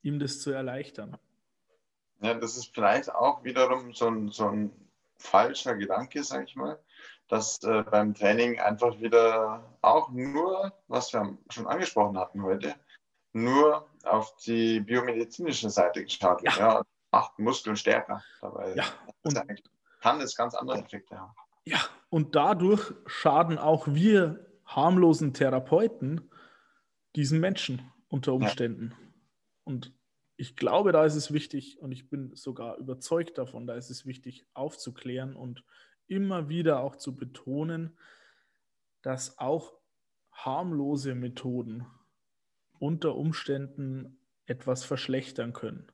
ihm das zu erleichtern. Ja, das ist vielleicht auch wiederum so ein, so ein falscher Gedanke, sage ich mal, dass äh, beim Training einfach wieder auch nur, was wir schon angesprochen hatten heute, nur auf die biomedizinische Seite geschaut wird. Ja. ja macht Muskeln stärker. Dabei ja. Und kann es ganz andere Effekte haben. Ja, und dadurch schaden auch wir harmlosen Therapeuten diesen Menschen unter Umständen. Ja. Und ich glaube, da ist es wichtig und ich bin sogar überzeugt davon, da ist es wichtig aufzuklären und immer wieder auch zu betonen, dass auch harmlose Methoden unter Umständen etwas verschlechtern können.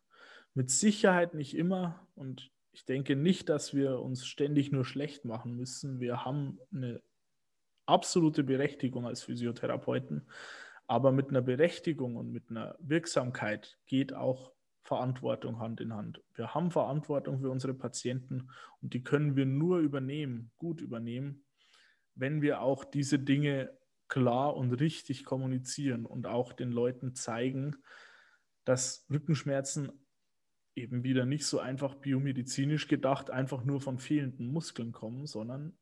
Mit Sicherheit nicht immer und ich denke nicht, dass wir uns ständig nur schlecht machen müssen. Wir haben eine absolute Berechtigung als Physiotherapeuten, aber mit einer Berechtigung und mit einer Wirksamkeit geht auch Verantwortung Hand in Hand. Wir haben Verantwortung für unsere Patienten und die können wir nur übernehmen, gut übernehmen, wenn wir auch diese Dinge klar und richtig kommunizieren und auch den Leuten zeigen, dass Rückenschmerzen eben wieder nicht so einfach biomedizinisch gedacht einfach nur von fehlenden Muskeln kommen, sondern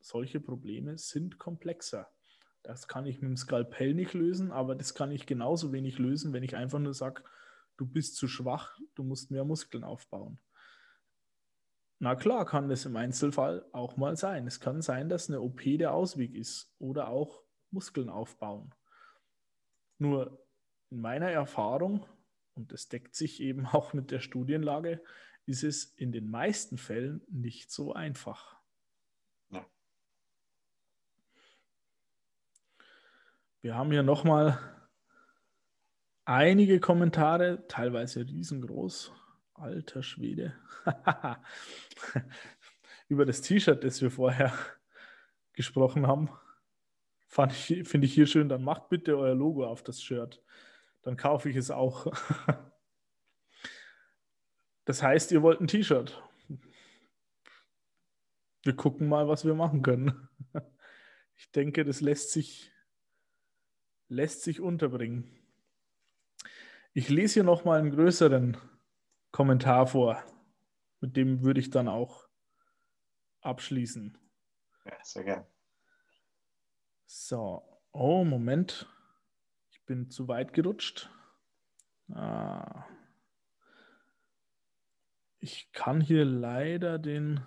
solche Probleme sind komplexer. Das kann ich mit dem Skalpell nicht lösen, aber das kann ich genauso wenig lösen, wenn ich einfach nur sage, du bist zu schwach, du musst mehr Muskeln aufbauen. Na klar, kann das im Einzelfall auch mal sein. Es kann sein, dass eine OP der Ausweg ist oder auch Muskeln aufbauen. Nur in meiner Erfahrung, und das deckt sich eben *laughs* auch mit der Studienlage, ist es in den meisten Fällen nicht so einfach. Wir haben hier nochmal einige Kommentare, teilweise riesengroß. Alter Schwede. *laughs* Über das T-Shirt, das wir vorher *laughs* gesprochen haben, finde ich hier schön. Dann macht bitte euer Logo auf das Shirt. Dann kaufe ich es auch. *laughs* Das heißt, ihr wollt ein T-Shirt. Wir gucken mal, was wir machen können. *laughs* Ich denke, das lässt sich lässt sich unterbringen. Ich lese hier nochmal einen größeren Kommentar vor. Mit dem würde ich dann auch abschließen. Ja, sehr gerne. So, oh, Moment. Bin zu weit gerutscht. Ah. Ich kann hier leider den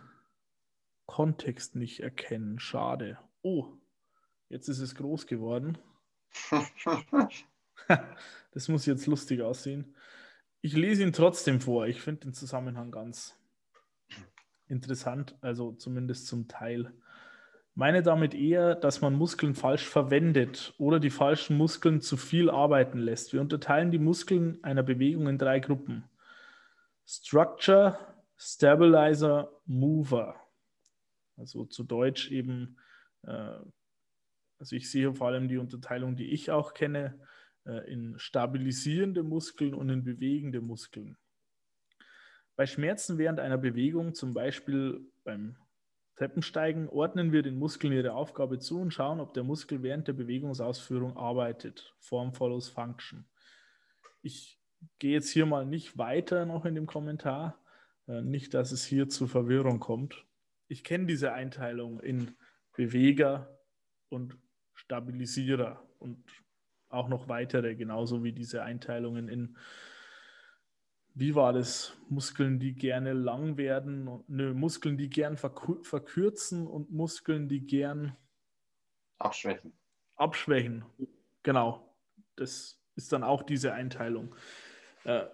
Kontext nicht erkennen. Schade. Oh, jetzt ist es groß geworden. *laughs* das muss jetzt lustig aussehen. Ich lese ihn trotzdem vor. Ich finde den Zusammenhang ganz interessant, also zumindest zum Teil. Meine damit eher, dass man Muskeln falsch verwendet oder die falschen Muskeln zu viel arbeiten lässt. Wir unterteilen die Muskeln einer Bewegung in drei Gruppen. Structure, Stabilizer, Mover. Also zu Deutsch eben, äh, also ich sehe vor allem die Unterteilung, die ich auch kenne, äh, in stabilisierende Muskeln und in bewegende Muskeln. Bei Schmerzen während einer Bewegung, zum Beispiel beim Treppensteigen, ordnen wir den Muskeln ihre Aufgabe zu und schauen, ob der Muskel während der Bewegungsausführung arbeitet. Form follows Function. Ich gehe jetzt hier mal nicht weiter noch in dem Kommentar, äh, nicht, dass es hier zu Verwirrung kommt. Ich kenne diese Einteilung in Beweger und Stabilisierer und auch noch weitere, genauso wie diese Einteilungen in wie war das? Muskeln, die gerne lang werden, ne, Muskeln, die gern verkürzen und Muskeln, die gern abschwächen. Abschwächen, genau. Das ist dann auch diese Einteilung. Äh,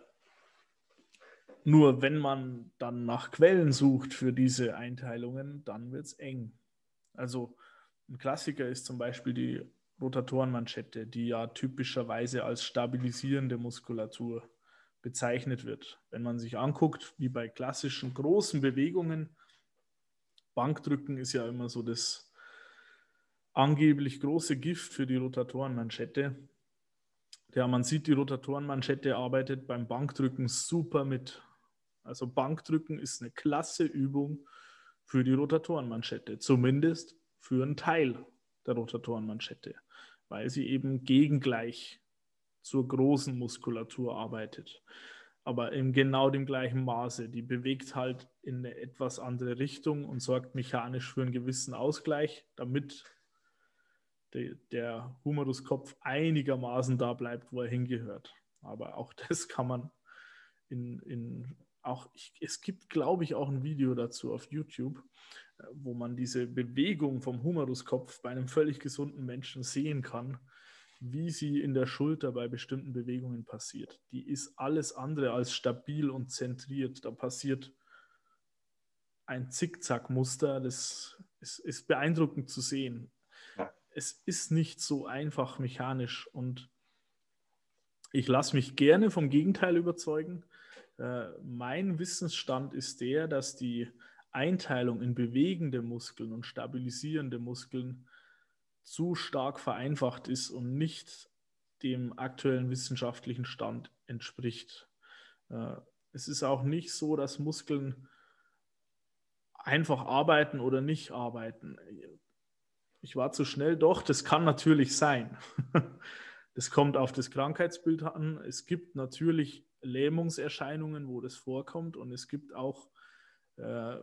nur wenn man dann nach Quellen sucht für diese Einteilungen, dann wird es eng. Also ein Klassiker ist zum Beispiel die Rotatorenmanschette, die ja typischerweise als stabilisierende Muskulatur bezeichnet wird. Wenn man sich anguckt, wie bei klassischen großen Bewegungen, Bankdrücken ist ja immer so das angeblich große Gift für die Rotatorenmanschette. Ja, man sieht, die Rotatorenmanschette arbeitet beim Bankdrücken super mit. Also Bankdrücken ist eine klasse Übung für die Rotatorenmanschette, zumindest für einen Teil der Rotatorenmanschette, weil sie eben gegengleich zur großen Muskulatur arbeitet. Aber in genau dem gleichen Maße. Die bewegt halt in eine etwas andere Richtung und sorgt mechanisch für einen gewissen Ausgleich, damit de, der Humeruskopf einigermaßen da bleibt, wo er hingehört. Aber auch *laughs* das kann man in, in auch, ich, es gibt, glaube ich, auch ein Video dazu auf YouTube, äh, wo man diese Bewegung vom Humeruskopf bei einem völlig gesunden Menschen sehen kann wie sie in der Schulter bei bestimmten Bewegungen passiert. Die ist alles andere als stabil und zentriert. Da passiert ein Zickzackmuster, das ist, ist beeindruckend zu sehen. Ja. Es ist nicht so einfach mechanisch und ich lasse mich gerne vom Gegenteil überzeugen. Äh, mein Wissensstand ist der, dass die Einteilung in bewegende Muskeln und stabilisierende Muskeln zu stark vereinfacht ist und nicht dem aktuellen wissenschaftlichen Stand entspricht. Äh, es ist auch nicht so, dass Muskeln einfach arbeiten oder nicht arbeiten. Ich war zu schnell, doch, das kann natürlich sein. *laughs* Das kommt auf das Krankheitsbild an. Es gibt natürlich Lähmungserscheinungen, wo das vorkommt und es gibt auch äh,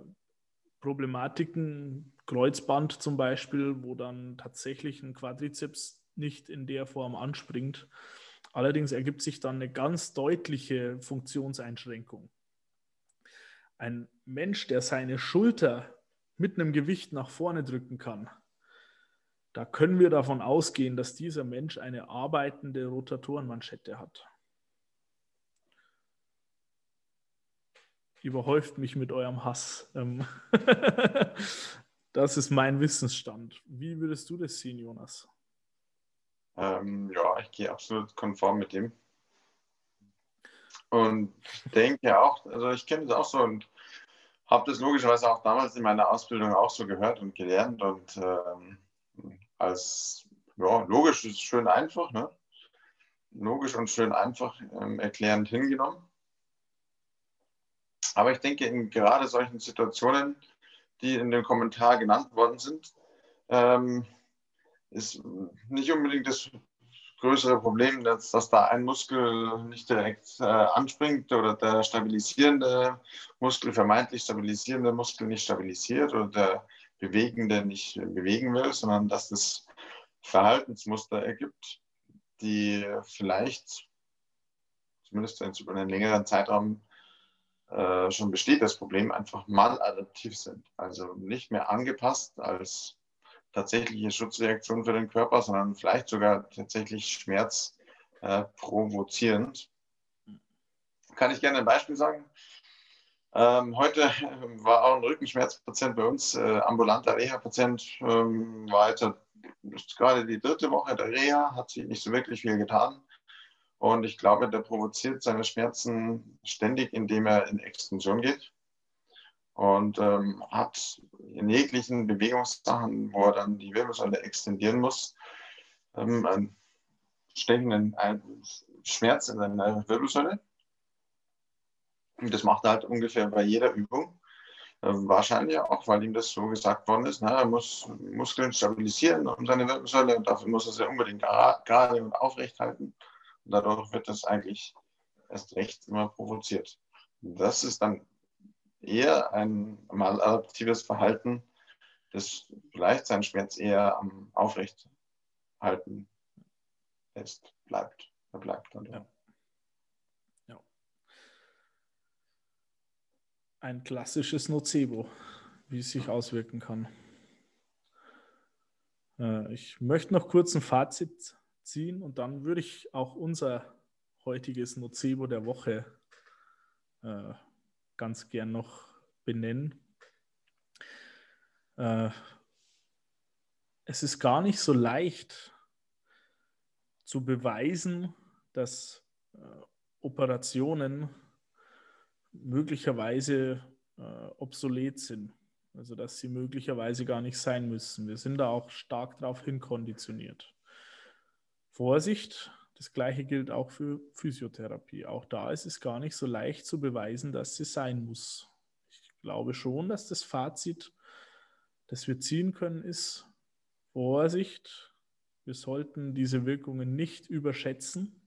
Problematiken, Kreuzband zum Beispiel, wo dann tatsächlich ein Quadrizeps nicht in der Form anspringt. Allerdings ergibt sich dann eine ganz deutliche Funktionseinschränkung. Ein Mensch, der seine Schulter mit einem Gewicht nach vorne drücken kann, da können wir davon ausgehen, dass dieser Mensch eine arbeitende Rotatorenmanschette hat. überhäuft mich mit eurem Hass. *laughs* Das ist mein Wissensstand. Wie würdest du das sehen, Jonas? Ähm, ja, ich gehe absolut konform mit dem. Und denke auch, also ich kenne das auch so und habe das logischerweise auch damals in meiner Ausbildung auch so gehört und gelernt und ähm, als ja, logisch ist schön einfach, ne? logisch und schön einfach ähm, erklärend hingenommen. Aber ich denke, in gerade solchen Situationen, die in dem Kommentar genannt worden sind, ähm, ist nicht unbedingt das größere Problem, dass, dass da ein Muskel nicht direkt äh, anspringt oder der stabilisierende Muskel, vermeintlich stabilisierende Muskel nicht stabilisiert oder der bewegende nicht bewegen will, sondern dass es Verhaltensmuster ergibt, die vielleicht zumindest über einen längeren Zeitraum äh, schon besteht, das Problem einfach maladaptiv sind. Also nicht mehr angepasst als tatsächliche Schutzreaktion für den Körper, sondern vielleicht sogar tatsächlich Schmerz äh. Kann ich gerne ein Beispiel sagen? Ähm, heute war auch ein Rückenschmerzpatient bei uns, äh, ambulanter Reha-Patient, ähm, war jetzt gerade die dritte Woche der Reha, hat sich nicht so wirklich viel getan. Und ich glaube, der provoziert seine Schmerzen ständig, indem er in Extension geht und ähm, hat in jeglichen Bewegungssachen, wo er dann die Wirbelsäule extendieren muss, ähm, einen stechenden Schmerz in seiner Wirbelsäule. Und das macht er halt ungefähr bei jeder Übung. Ähm, wahrscheinlich auch, weil ihm das so gesagt worden ist. Na, er muss Muskeln stabilisieren um seine Wirbelsäule und dafür muss er sie unbedingt gerade und aufrecht halten. Und dadurch wird das eigentlich erst recht immer provoziert. Das ist dann eher ein maladaptives Verhalten, das vielleicht seinen Schmerz eher am Aufrechthalten lässt, bleibt. Er bleibt dann. Ja. ja. Ein klassisches Nocebo, wie es sich auswirken kann. Äh, ich möchte noch kurz ein Fazit ziehen und dann würde ich auch unser heutiges Nocebo der Woche äh, ganz gern noch benennen. Äh, es ist gar nicht so leicht zu beweisen, dass äh, Operationen möglicherweise äh, obsolet sind. Also dass sie möglicherweise gar nicht sein müssen. Wir sind da auch stark darauf hinkonditioniert. Vorsicht, das gleiche gilt auch für Physiotherapie. Auch da ist es gar nicht so leicht zu beweisen, dass sie sein muss. Ich glaube schon, dass das Fazit, das wir ziehen können, ist Vorsicht. Wir sollten diese Wirkungen nicht überschätzen.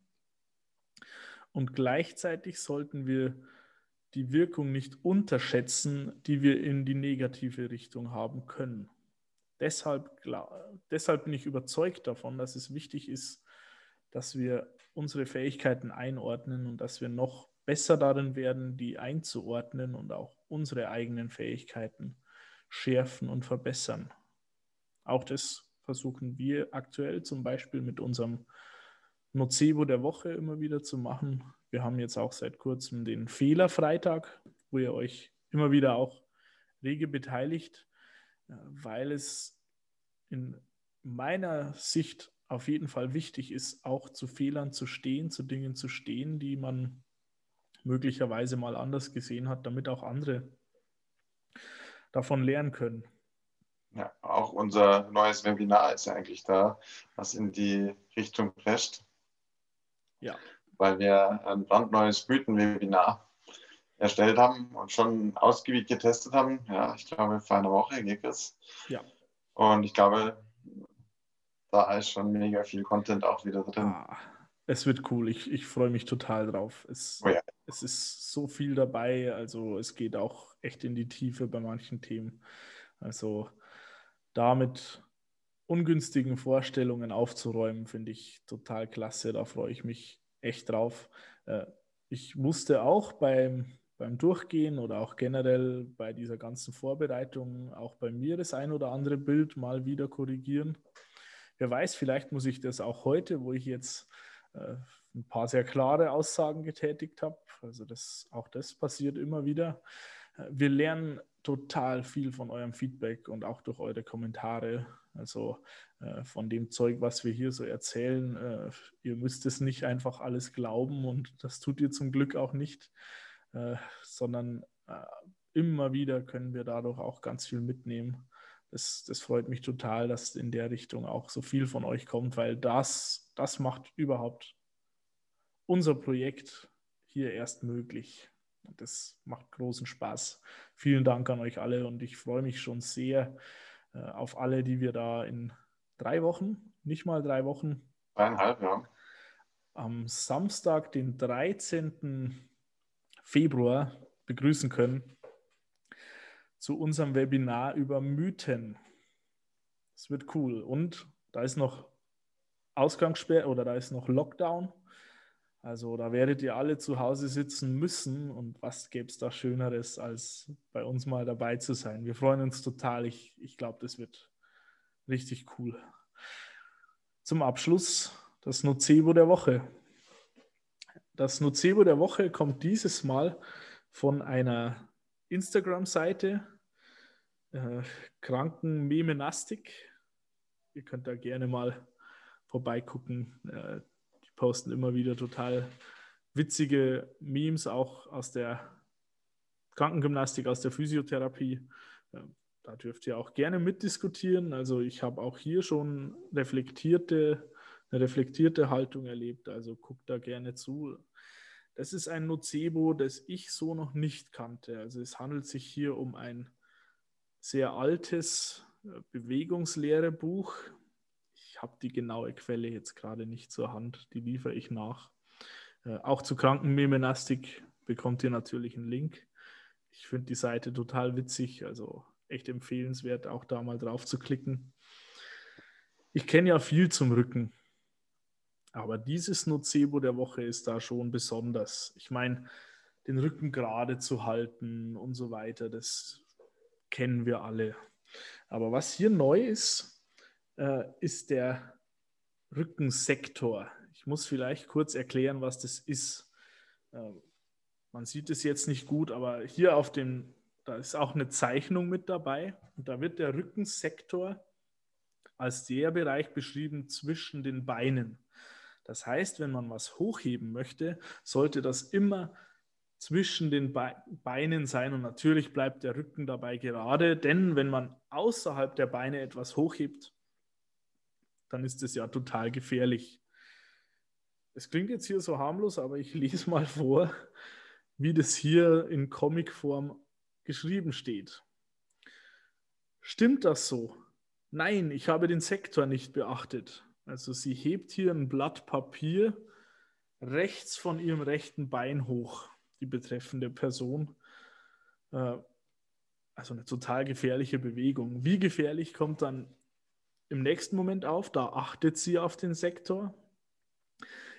Und gleichzeitig sollten wir die Wirkung nicht unterschätzen, die wir in die negative Richtung haben können. Deshalb, deshalb bin ich überzeugt davon, dass es wichtig ist, dass wir unsere Fähigkeiten einordnen und dass wir noch besser darin werden, die einzuordnen und auch unsere eigenen Fähigkeiten schärfen und verbessern. Auch das versuchen wir aktuell zum Beispiel mit unserem Nocebo der Woche immer wieder zu machen. Wir haben jetzt auch seit kurzem den Fehlerfreitag, wo ihr euch immer wieder auch rege beteiligt, weil es in meiner Sicht auf jeden Fall wichtig ist, auch zu Fehlern zu stehen, zu Dingen zu stehen, die man möglicherweise mal anders gesehen hat, damit auch andere davon lernen können. Ja, auch unser neues Webinar ist ja eigentlich da, was in die Richtung prescht. Ja. Weil wir ein brandneues Mythen-Webinar erstellt haben und schon ausgiebig getestet haben. Ja, ich glaube, vor einer Woche geht es. Ja. Und ich glaube, da ist schon mega viel Content auch wieder drin. Ah, es wird cool. Ich, ich freue mich total drauf. Es, oh ja. es ist so viel dabei. Also es geht auch echt in die Tiefe bei manchen Themen. Also damit ungünstigen Vorstellungen aufzuräumen, finde ich total klasse. Da freue ich mich echt drauf. Äh, ich musste auch beim, beim Durchgehen oder auch generell bei dieser ganzen Vorbereitung auch bei mir das ein oder andere Bild mal wieder korrigieren wer weiß, vielleicht muss ich das auch heute, wo ich jetzt äh, ein paar sehr klare Aussagen getätigt habe. Also das, auch das passiert immer wieder. Wir lernen total viel von eurem Feedback und auch durch eure Kommentare. Also äh, von dem Zeug, was wir hier so erzählen. Äh, ihr müsst es nicht einfach alles glauben und das tut ihr zum Glück auch nicht, äh, sondern äh, immer wieder können wir dadurch auch ganz viel mitnehmen das, das freut mich total, dass in der Richtung auch so viel von euch kommt, weil das, das macht überhaupt unser Projekt hier erst möglich. Und das macht großen Spaß. Vielen Dank an euch alle und ich freue mich schon sehr äh, auf alle, die wir da in drei Wochen, nicht mal drei Wochen, dreieinhalb, ja. Am Samstag, den 13. Februar begrüßen können zu unserem Webinar über Mythen. Es wird cool. Und da ist noch Ausgangssperre oder da ist noch Lockdown. Also da werdet ihr alle zu Hause sitzen müssen. Und was gäbe es da Schöneres, als bei uns mal dabei zu sein? Wir freuen uns total. Ich, ich glaube, das wird richtig cool. Zum Abschluss das Nocebo der Woche. Das Nocebo der Woche kommt dieses Mal von einer Instagram-Seite äh, Krankenmemenastik. Ihr könnt da gerne mal vorbeigucken. Äh, die posten immer wieder total witzige Memes, auch aus der Krankengymnastik, aus der Physiotherapie. Äh, da dürft ihr auch gerne mitdiskutieren. Also ich habe auch hier schon reflektierte, eine reflektierte Haltung erlebt. Also guckt da gerne zu. Das ist ein Nocebo, das ich so noch nicht kannte. Also es handelt sich hier um ein sehr altes äh, Bewegungslehrebuch. Ich habe die genaue Quelle jetzt gerade nicht zur Hand, die liefere ich nach. Äh, auch zu Krankenmemenastik bekommt ihr natürlich einen Link. Ich finde die Seite total witzig, also echt empfehlenswert, auch da mal drauf zu klicken. Ich kenne ja viel zum Rücken, aber dieses Nocebo der Woche ist da schon besonders. Ich meine, den Rücken gerade zu halten und so weiter, das kennen wir alle. Aber was hier neu ist, äh, ist der Rückensektor. Ich muss vielleicht kurz erklären, was das ist. Äh, man sieht es jetzt nicht gut, aber hier auf dem, da ist auch eine Zeichnung mit dabei. Und da wird der Rückensektor als der Bereich beschrieben zwischen den Beinen. Das heißt, wenn man was hochheben möchte, sollte das immer zwischen den Beinen sein und natürlich bleibt der Rücken dabei gerade, denn wenn man außerhalb der Beine etwas hochhebt, dann ist es ja total gefährlich. Es klingt jetzt hier so harmlos, aber ich lese mal vor, wie das hier in Comicform geschrieben steht. Stimmt das so? Nein, ich habe den Sektor nicht beachtet. Also sie hebt hier ein Blatt Papier rechts von ihrem rechten Bein hoch die betreffende Person. Äh, also eine total gefährliche Bewegung. Wie gefährlich kommt dann im nächsten Moment auf? Da achtet sie auf den Sektor.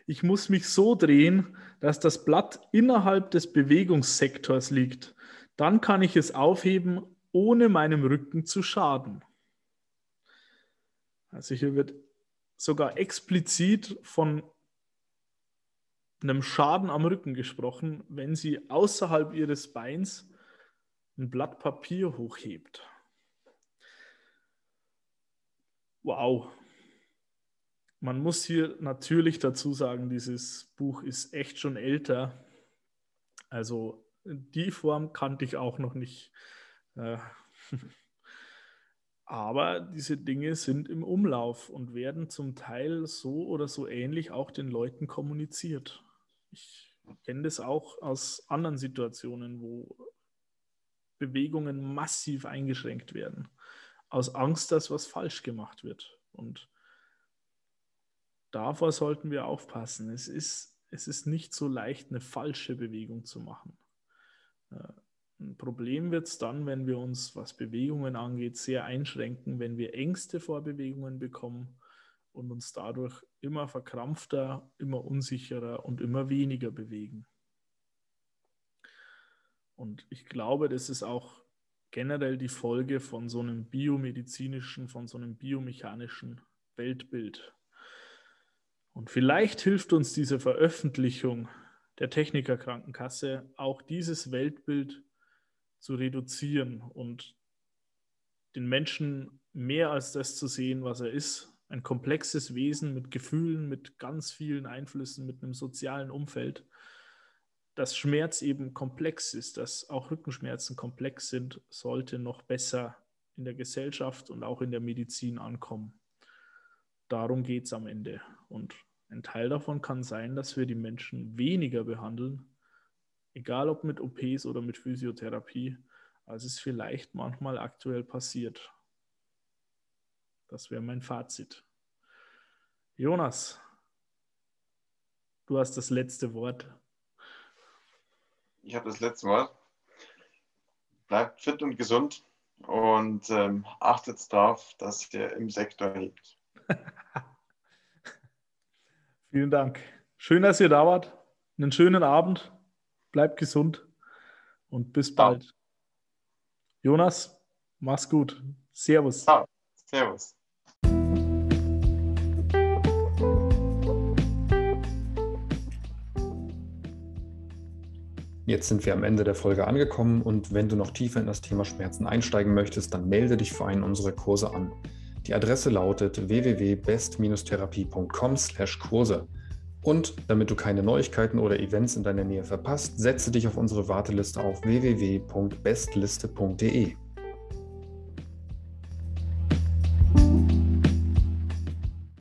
Ich muss mich so drehen, dass das Blatt innerhalb des Bewegungssektors liegt. Dann kann ich es aufheben, ohne meinem Rücken zu schaden. Also hier wird sogar explizit von einem Schaden am Rücken gesprochen, wenn sie außerhalb ihres Beins ein Blatt Papier hochhebt. Wow. Man muss hier natürlich dazu sagen, dieses Buch ist echt schon älter. Also die Form kannte ich auch noch nicht. Äh, *laughs* aber diese Dinge sind im Umlauf und werden zum Teil so oder so ähnlich auch den Leuten kommuniziert. Ich kenne das auch aus anderen Situationen, wo Bewegungen massiv eingeschränkt werden, aus Angst, dass was falsch gemacht wird. Und davor sollten wir aufpassen. Es ist, es ist nicht so leicht, eine falsche Bewegung zu machen. Ein Problem wird es dann, wenn wir uns, was Bewegungen angeht, sehr einschränken, wenn wir Ängste vor Bewegungen bekommen und uns dadurch immer verkrampfter, immer unsicherer und immer weniger bewegen. Und ich glaube, das ist auch generell die Folge von so einem biomedizinischen, von so einem biomechanischen Weltbild. Und vielleicht hilft uns diese Veröffentlichung der Technikerkrankenkasse auch dieses Weltbild zu reduzieren und den Menschen mehr als das zu sehen, was er ist, ein komplexes Wesen mit Gefühlen, mit ganz vielen Einflüssen, mit einem sozialen Umfeld, dass Schmerz eben komplex ist, dass auch Rückenschmerzen komplex sind, sollte noch besser in der Gesellschaft und auch in der Medizin ankommen. Darum geht es am Ende. Und ein Teil davon kann sein, dass wir die Menschen weniger behandeln, egal ob mit OPs oder mit Physiotherapie, als es vielleicht manchmal aktuell passiert. Das wäre mein Fazit. Jonas, du hast das letzte Wort. Ich habe das letzte Wort. Bleibt fit und gesund und ähm, achtet darauf, dass ihr im Sektor hebt. *laughs* Vielen Dank. Schön, dass ihr da wart. Einen schönen Abend. Bleibt gesund und bis bald. Ja. Jonas, mach's gut. Servus. Ja, servus. Jetzt sind wir am Ende der Folge angekommen und wenn du noch tiefer in das Thema Schmerzen einsteigen möchtest, dann melde dich für einen unserer Kurse an. Die Adresse lautet www.best-therapie.com/Kurse. Und damit du keine Neuigkeiten oder Events in deiner Nähe verpasst, setze dich auf unsere Warteliste auf www.bestliste.de.